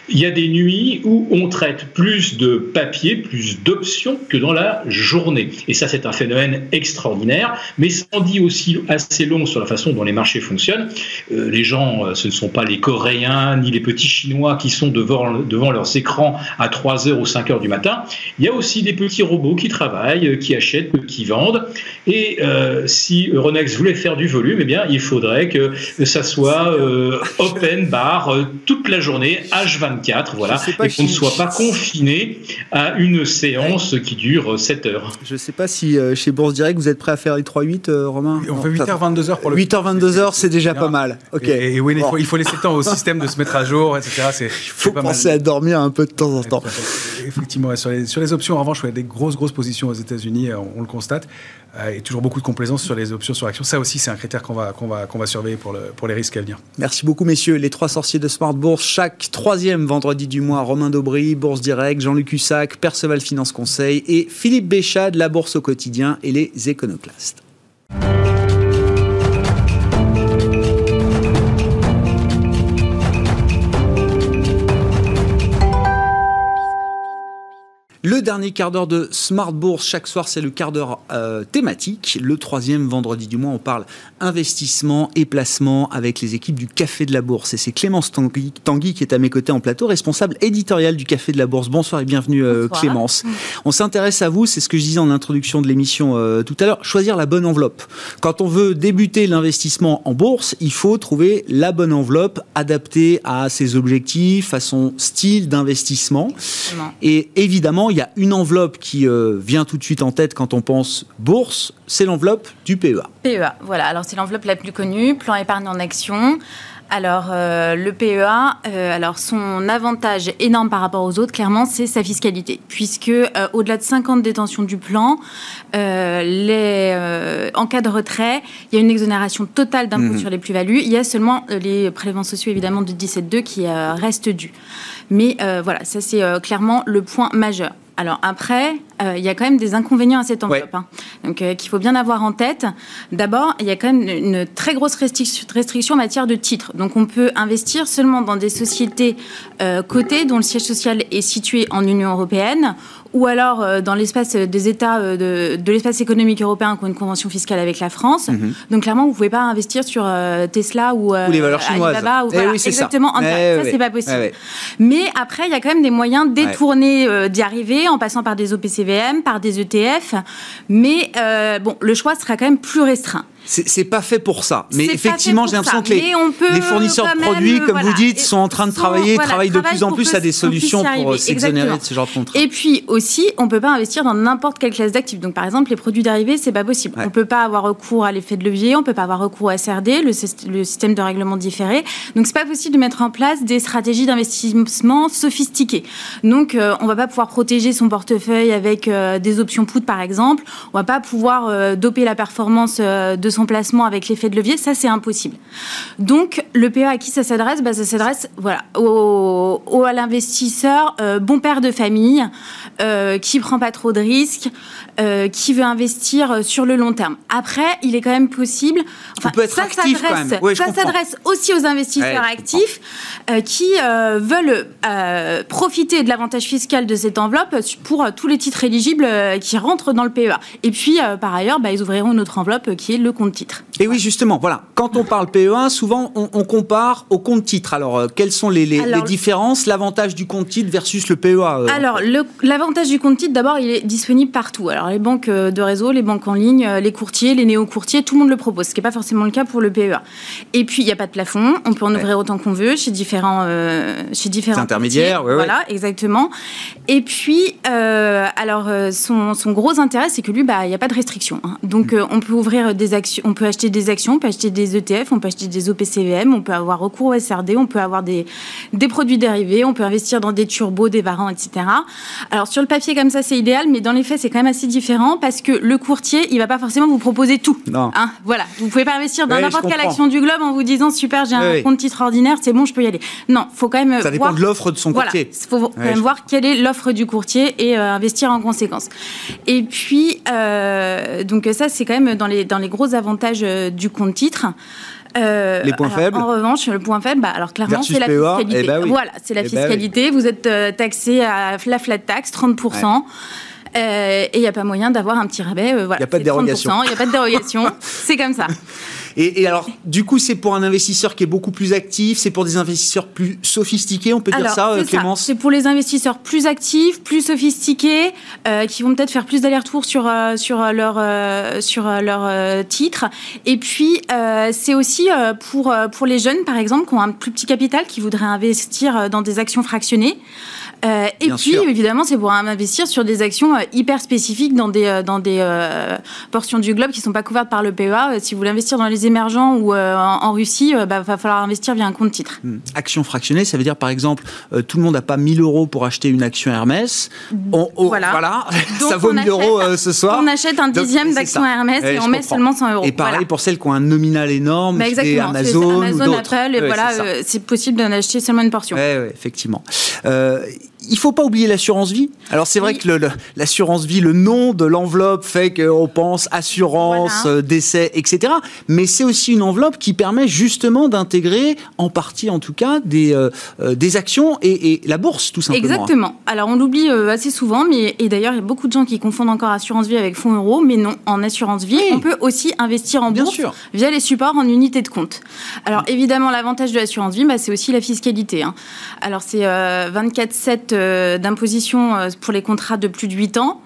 E: il y a des nuits où on traite plus de papier, plus d'options que dans la journée. Et ça, c'est un phénomène extraordinaire, mais ça en dit aussi assez long sur la façon dont les marchés fonctionnent. Euh, les gens, euh, ce ne sont pas les Coréens ni les petits Chinois qui sont devant, devant leurs écrans à 3 heures ou 5 heures du matin. Il y a aussi des petits robots qui travaillent, qui achètent, qui vendent. Et si Euronext voulait faire du volume, eh bien, il faudrait que ça soit euh, open bar euh, toute la journée, H24, voilà, et qu'on ne soit pas confiné à une séance qui dure 7 heures.
A: Je ne sais pas si euh, chez Bourse Direct, vous êtes prêt à faire les 3-8, Romain?
C: On fait 8h22h pour le
A: 8h22h, c'est déjà pas mal. Ok.
C: Et, oui, il, faut, laisser le temps au système de se mettre à jour, etc.
A: Il faut penser à dormir un peu de temps en temps.
C: Effectivement, sur, les, sur les options, en revanche, il y a des grosses, grosses positions aux États-Unis, on, le constate. Et toujours beaucoup de complaisance sur les options sur action. Ça aussi, c'est un critère qu'on va, surveiller pour, le, pour les risques à venir.
A: Merci beaucoup, messieurs. Les trois sorciers de Smart Bourse, chaque troisième vendredi du mois, Romain Daubry, Bourse Direct, Jean-Luc Hussac, Perceval Finance Conseil et Philippe Béchat de la Bourse au quotidien et les éconoclastes. Le dernier quart d'heure de Smart Bourse, chaque soir, c'est le quart d'heure euh, thématique. Le troisième vendredi du mois, on parle investissement et placement avec les équipes du Café de la Bourse. Et c'est Clémence Tanguy, qui est à mes côtés en plateau, responsable éditorial du Café de la Bourse. Bonsoir et bienvenue euh, Clémence. On s'intéresse à vous, c'est ce que je disais en introduction de l'émission euh, tout à l'heure, choisir la bonne enveloppe. Quand on veut débuter l'investissement en bourse, il faut trouver la bonne enveloppe adaptée à ses objectifs, à son style d'investissement. Et évidemment, il y a une enveloppe qui euh, vient tout de suite en tête quand on pense bourse, c'est l'enveloppe du PEA.
F: PEA, voilà. Alors c'est l'enveloppe la plus connue, plan épargne en action. Alors, euh, le PEA, euh, alors son avantage énorme par rapport aux autres, clairement, c'est sa fiscalité. Puisque, au-delà de 50 détentions du plan, les, en cas de retrait, il y a une exonération totale d'impôt mmh. sur les plus-values. Il y a seulement les prélèvements sociaux, évidemment, de 17,2 qui restent dus. Mais voilà, ça, c'est clairement le point majeur. Alors après, euh, il y a quand même des inconvénients à cette enveloppe, hein. donc euh, qu'il faut bien avoir en tête. D'abord, il y a quand même une très grosse restriction, en matière de titres. Donc on peut investir seulement dans des sociétés euh, cotées dont le siège social est situé en Union européenne ou alors euh, dans l'espace des États euh, de, l'espace économique européen qui ont une convention fiscale avec la France. Mhm. Donc clairement, vous ne pouvez pas investir sur euh, Tesla ou,
A: ou les valeurs chinoises.
F: Alibaba, ou, eh oui, exactement. Ça, eh ça c'est pas possible. Mais après, il y a quand même des moyens détournés d'y arriver en passant par des OPCVM, par des ETF. Mais bon, le choix sera quand même plus restreint.
A: C'est pas fait pour ça. Mais effectivement, j'ai l'impression que les, fournisseurs de produits, comme vous dites, sont en train de travailler, travaillent de plus en plus à des solutions pour s'exonérer de ce genre de contrats.
F: Et puis aussi, on peut pas investir dans n'importe quelle classe d'actifs. Donc par exemple, les produits dérivés, c'est pas possible. On peut pas avoir recours à l'effet de levier, on peut pas avoir recours au SRD, le, système de règlement différé. Donc c'est pas possible de mettre en place des stratégies d'investissement sophistiquées. Donc euh, on va pas pouvoir protéger son portefeuille avec euh, des options put par exemple. On va pas pouvoir euh, doper la performance de son placement avec l'effet de levier, ça c'est impossible. Donc le PE à qui ça s'adresse? Bah, Ça s'adresse voilà, au, à l'investisseur euh, bon père de famille euh, qui prend pas trop de risques, euh, qui veut investir sur le long terme. Après, il est quand même possible.
A: Enfin, peut être ça s'adresse,
F: ça s'adresse aussi aux investisseurs actifs qui veulent profiter de l'avantage fiscal de cette enveloppe pour tous les titres éligibles qui rentrent dans le PEA. Et puis, par ailleurs, bah, ils ouvriront une autre enveloppe qui est le compte titre.
A: Et oui, justement, voilà. Quand on parle PE1, souvent on, compare au compte titre. Alors, euh, quelles sont les, différences, l'avantage du compte titre versus le PEA
F: euh Alors, l'avantage du compte titre, d'abord, il est disponible partout. Alors, les banques euh, de réseau, les banques en ligne, les courtiers, les néo-courtiers, tout le monde le propose, ce qui n'est pas forcément le cas pour le PEA. Et puis, il n'y a pas de plafond. On peut en ouvrir autant qu'on veut chez différents, chez différents
A: intermédiaires.
F: voilà, exactement. Et puis, alors, son, gros intérêt, c'est que lui, bah, il n'y a pas de restriction. Hein. Donc, mm. on peut ouvrir des actions, on peut acheter des actions, on peut acheter des ETF, on peut acheter des OPCVM, on peut avoir recours au SRD, on peut avoir des, des produits dérivés, on peut investir dans des turbos, des varants, etc. Alors sur le papier comme ça c'est idéal, mais dans les faits c'est quand même assez différent parce que le courtier il va pas forcément vous proposer tout.
A: Non.
F: Hein, voilà, vous pouvez pas investir dans n'importe quelle action du globe en vous disant super j'ai un compte titre ordinaire, c'est bon je peux y aller. Non, faut quand même
A: ça dépend de l'offre de son courtier.
F: Il faut quand même voir quelle est l'offre du courtier et euh, investir en conséquence. Et puis donc ça c'est quand même dans les dans les gros avantages euh, du compte titre.
A: Euh, les points faibles
F: En revanche, le point faible, bah, alors clairement, c'est la fiscalité.
A: Eh ben
F: voilà, c'est la eh ben fiscalité. Vous êtes euh, taxé à la flat tax, 30%. et il n'y a pas moyen d'avoir un petit rabais.
A: Il n'y a pas de dérogation.
F: Il n'y a pas de dérogation. c'est comme ça.
A: Et, alors, du coup, c'est pour un investisseur qui est beaucoup plus actif, c'est pour des investisseurs plus sophistiqués, on peut dire ça, euh, Clémence
F: C'est pour les investisseurs plus actifs, plus sophistiqués, euh, qui vont peut-être faire plus d'allers-retours sur, euh, sur leur, sur leur titre. Et puis, c'est aussi pour, pour les jeunes, par exemple, qui ont un plus petit capital, qui voudraient investir dans des actions fractionnées. Euh, et puis, évidemment, c'est pour investir sur des actions euh, hyper spécifiques dans des, euh, dans des portions du globe qui ne sont pas couvertes par le PEA. Si vous voulez investir dans les émergents ou en, Russie, il bah, va falloir investir via un compte titre.
A: Hmm. Action fractionnée, ça veut dire, par exemple, tout le monde n'a pas 1000 euros pour acheter une action Hermès.
F: On, voilà.
A: ça vaut 1000 euros ce soir.
F: On achète un dixième d'action Hermès et, on met seulement 100 euros.
A: Et pareil pour celles qui ont un nominal énorme,
F: bah exactement,
A: Amazon,
F: Amazon Apple, et voilà, c'est possible d'en acheter seulement une portion.
A: Oui, effectivement. Il faut pas oublier l'assurance vie. Alors c'est vrai que l'assurance vie, le nom de l'enveloppe fait qu'on pense assurance, euh, décès, etc. Mais c'est aussi une enveloppe qui permet justement d'intégrer, en partie en tout cas, des, euh, euh, des actions et, la bourse, tout simplement.
F: Exactement. Alors on l'oublie assez souvent, mais et d'ailleurs il y a beaucoup de gens qui confondent encore assurance vie avec fonds euros, mais non, en assurance vie, on peut aussi investir en bourse via les supports en unité de compte. Alors évidemment, l'avantage de l'assurance vie, bah, c'est aussi la fiscalité. Hein. Alors c'est 24,7 euh, d'imposition euh, pour les contrats de plus de 8 ans.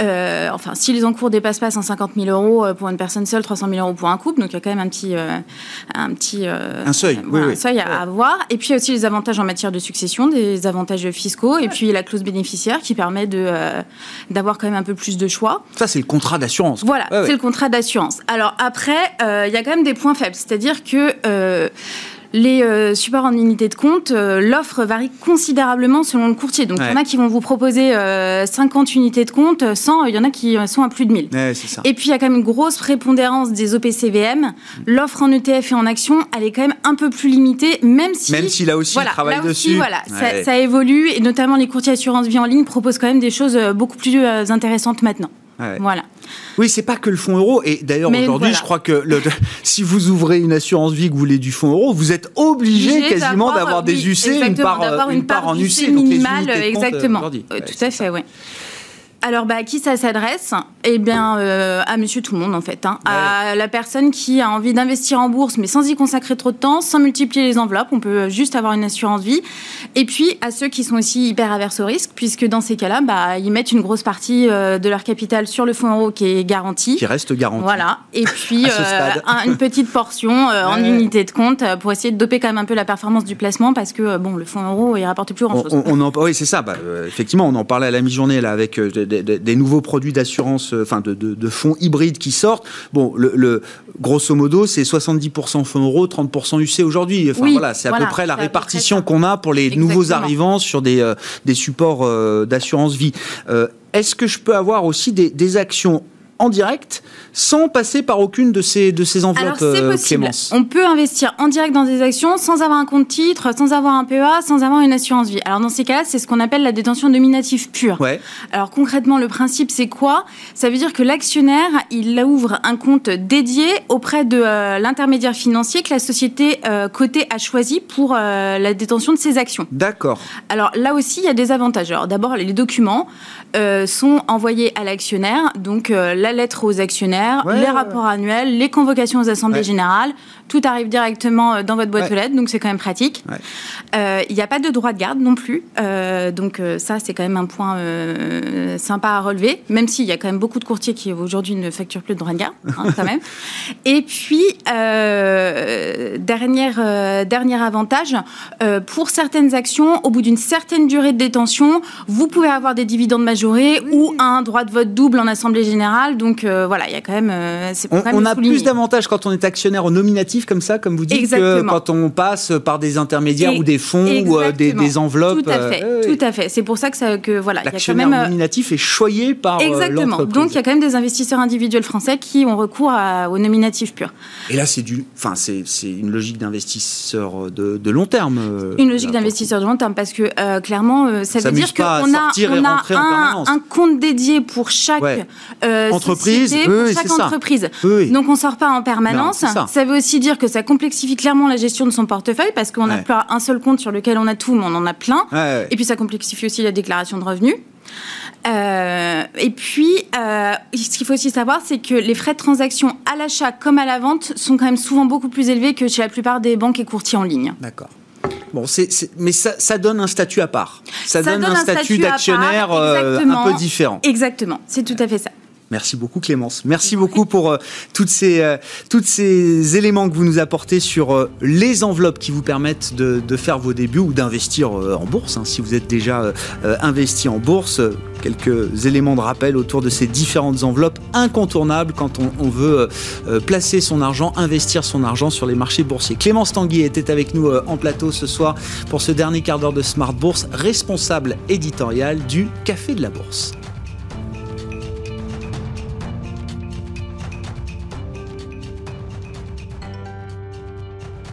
F: Euh, enfin, si les encours dépassent pas 150 000 euros pour une personne seule, 300 000 euros pour un couple, donc il y a quand même un petit, un petit,
A: un seuil,
F: un seuil à avoir. Et puis il y a aussi les avantages en matière de succession, des avantages fiscaux, et puis la clause bénéficiaire qui permet de d'avoir quand même un peu plus de choix.
A: Ça, c'est le contrat d'assurance.
F: Voilà, c'est le contrat d'assurance. Alors après, il y a quand même des points faibles, c'est-à-dire que les euh, supports en unité de compte, euh, l'offre varie considérablement selon le courtier. Donc, il y en a qui vont vous proposer 50 euh, unités de compte, 100, il y en a qui sont à plus de 1000. Et puis, il y a quand même une grosse prépondérance des OPCVM. L'offre en ETF et en action, elle est quand même un peu plus limitée, même si...
A: Même si là aussi, voilà, travaille dessus.
F: Voilà, ça, évolue, et notamment les courtiers assurance vie en ligne proposent quand même des choses beaucoup plus intéressantes maintenant. Voilà.
A: Oui, c'est pas que le fonds euro. Et d'ailleurs, aujourd'hui, je crois que le, si vous ouvrez une assurance vie que vous voulez du fonds euro, vous êtes obligé quasiment d'avoir des UC, une part, une, part, en UC
F: minimale. Exactement. Euh, tout à fait, oui alors, bah, à qui ça s'adresse? Eh bien, euh, à monsieur tout le monde, en fait. Hein. À la personne qui a envie d'investir en bourse, mais sans y consacrer trop de temps, sans multiplier les enveloppes. On peut juste avoir une assurance vie. Et puis, à ceux qui sont aussi hyper averses au risque, puisque dans ces cas-là, bah, ils mettent une grosse partie euh, de leur capital sur le fonds euro qui est garanti.
A: Qui reste garanti.
F: Voilà. Et puis, euh, une petite portion en unité de compte pour essayer de doper quand même un peu la performance du placement, parce que, bon, le fonds euro, il rapporte plus grand-chose.
A: On, en, oui, c'est ça. Bah, effectivement, on en parlait à la mi-journée, là, avec des, nouveaux produits d'assurance, euh, enfin de, fonds hybrides qui sortent. Bon, le, grosso modo, c'est 70% fonds euros, 30% UC aujourd'hui. Enfin voilà, c'est à peu près la répartition qu'on a pour les nouveaux arrivants sur des, euh, des supports euh, d'assurance vie. Est-ce que je peux avoir aussi des, des actions en direct sans passer par aucune de ces, de ces enveloppes, Alors,
F: euh, possible. On peut investir en direct dans des actions sans avoir un compte titre, sans avoir un PEA, sans avoir une assurance vie. Alors dans ces cas-là, c'est ce qu'on appelle la détention nominative pure.
A: Ouais.
F: Alors concrètement, le principe, c'est quoi? Ça veut dire que l'actionnaire, il ouvre un compte dédié auprès de euh, l'intermédiaire financier que la société euh, cotée a choisi pour la détention de ses actions.
A: D'accord.
F: Alors là aussi, il y a des avantages. Alors d'abord, les documents sont envoyés à l'actionnaire, donc la la lettre aux actionnaires, les rapports annuels, les convocations aux assemblées générales. Tout arrive directement euh, dans votre boîte aux lettres, donc c'est quand même pratique. Euh, il n'y a pas de droit de garde non plus. Euh, donc ça, c'est quand même un point sympa à relever, même s'il y a quand même beaucoup de courtiers qui aujourd'hui ne facturent plus de droit de garde, hein, quand même. Et puis, dernière, dernier avantage, pour certaines actions, au bout d'une certaine durée de détention, vous pouvez avoir des dividendes majorés ou un droit de vote double en assemblée générale. Donc voilà, il y a quand même.
A: on, on a plus d'avantages quand on est actionnaire au nominatif comme ça, comme vous dites, que quand on passe par des intermédiaires ou des fonds ou euh, des, enveloppes.
F: Tout à fait. Euh, tout à fait. C'est pour ça que, ça, que voilà,
A: il y a quand même. Euh, nominatif est choyé par.
F: Exactement. Donc il y a quand même des investisseurs individuels français qui ont recours au nominatif pur.
A: Et là, c'est du, enfin, c'est une logique d'investisseur de, long terme.
F: Une logique d'investisseur de long terme parce que clairement, ça veut dire qu'on a, on a un, compte dédié pour chaque
A: entreprise,
F: pour chaque entreprise. Donc on sort pas en permanence. ça. ça veut aussi dire que ça complexifie clairement la gestion de son portefeuille parce qu'on n'a pas un seul compte sur lequel on a tout, mais on en a plein. Et puis ça complexifie aussi la déclaration de revenus. Euh, et puis, euh, ce qu'il faut aussi savoir, c'est que les frais de transaction à l'achat comme à la vente sont quand même souvent beaucoup plus élevés que chez la plupart des banques et courtiers en ligne.
A: D'accord. Bon, c'est, mais ça, ça, donne un statut à part. Ça, donne, un statut, d'actionnaire euh, un peu différent.
F: Exactement, c'est tout à fait ça.
A: Merci beaucoup Clémence. Merci beaucoup pour euh, ces, euh, ces éléments que vous nous apportez sur euh, les enveloppes qui vous permettent de, de faire vos débuts ou d'investir en bourse. Hein, si vous êtes déjà investi en bourse, quelques éléments de rappel autour de ces différentes enveloppes incontournables quand on, on veut placer son argent, investir son argent sur les marchés boursiers. Clémence Tanguy était avec nous en plateau ce soir pour ce dernier quart d'heure de Smart Bourse, responsable éditorial du Café de la Bourse.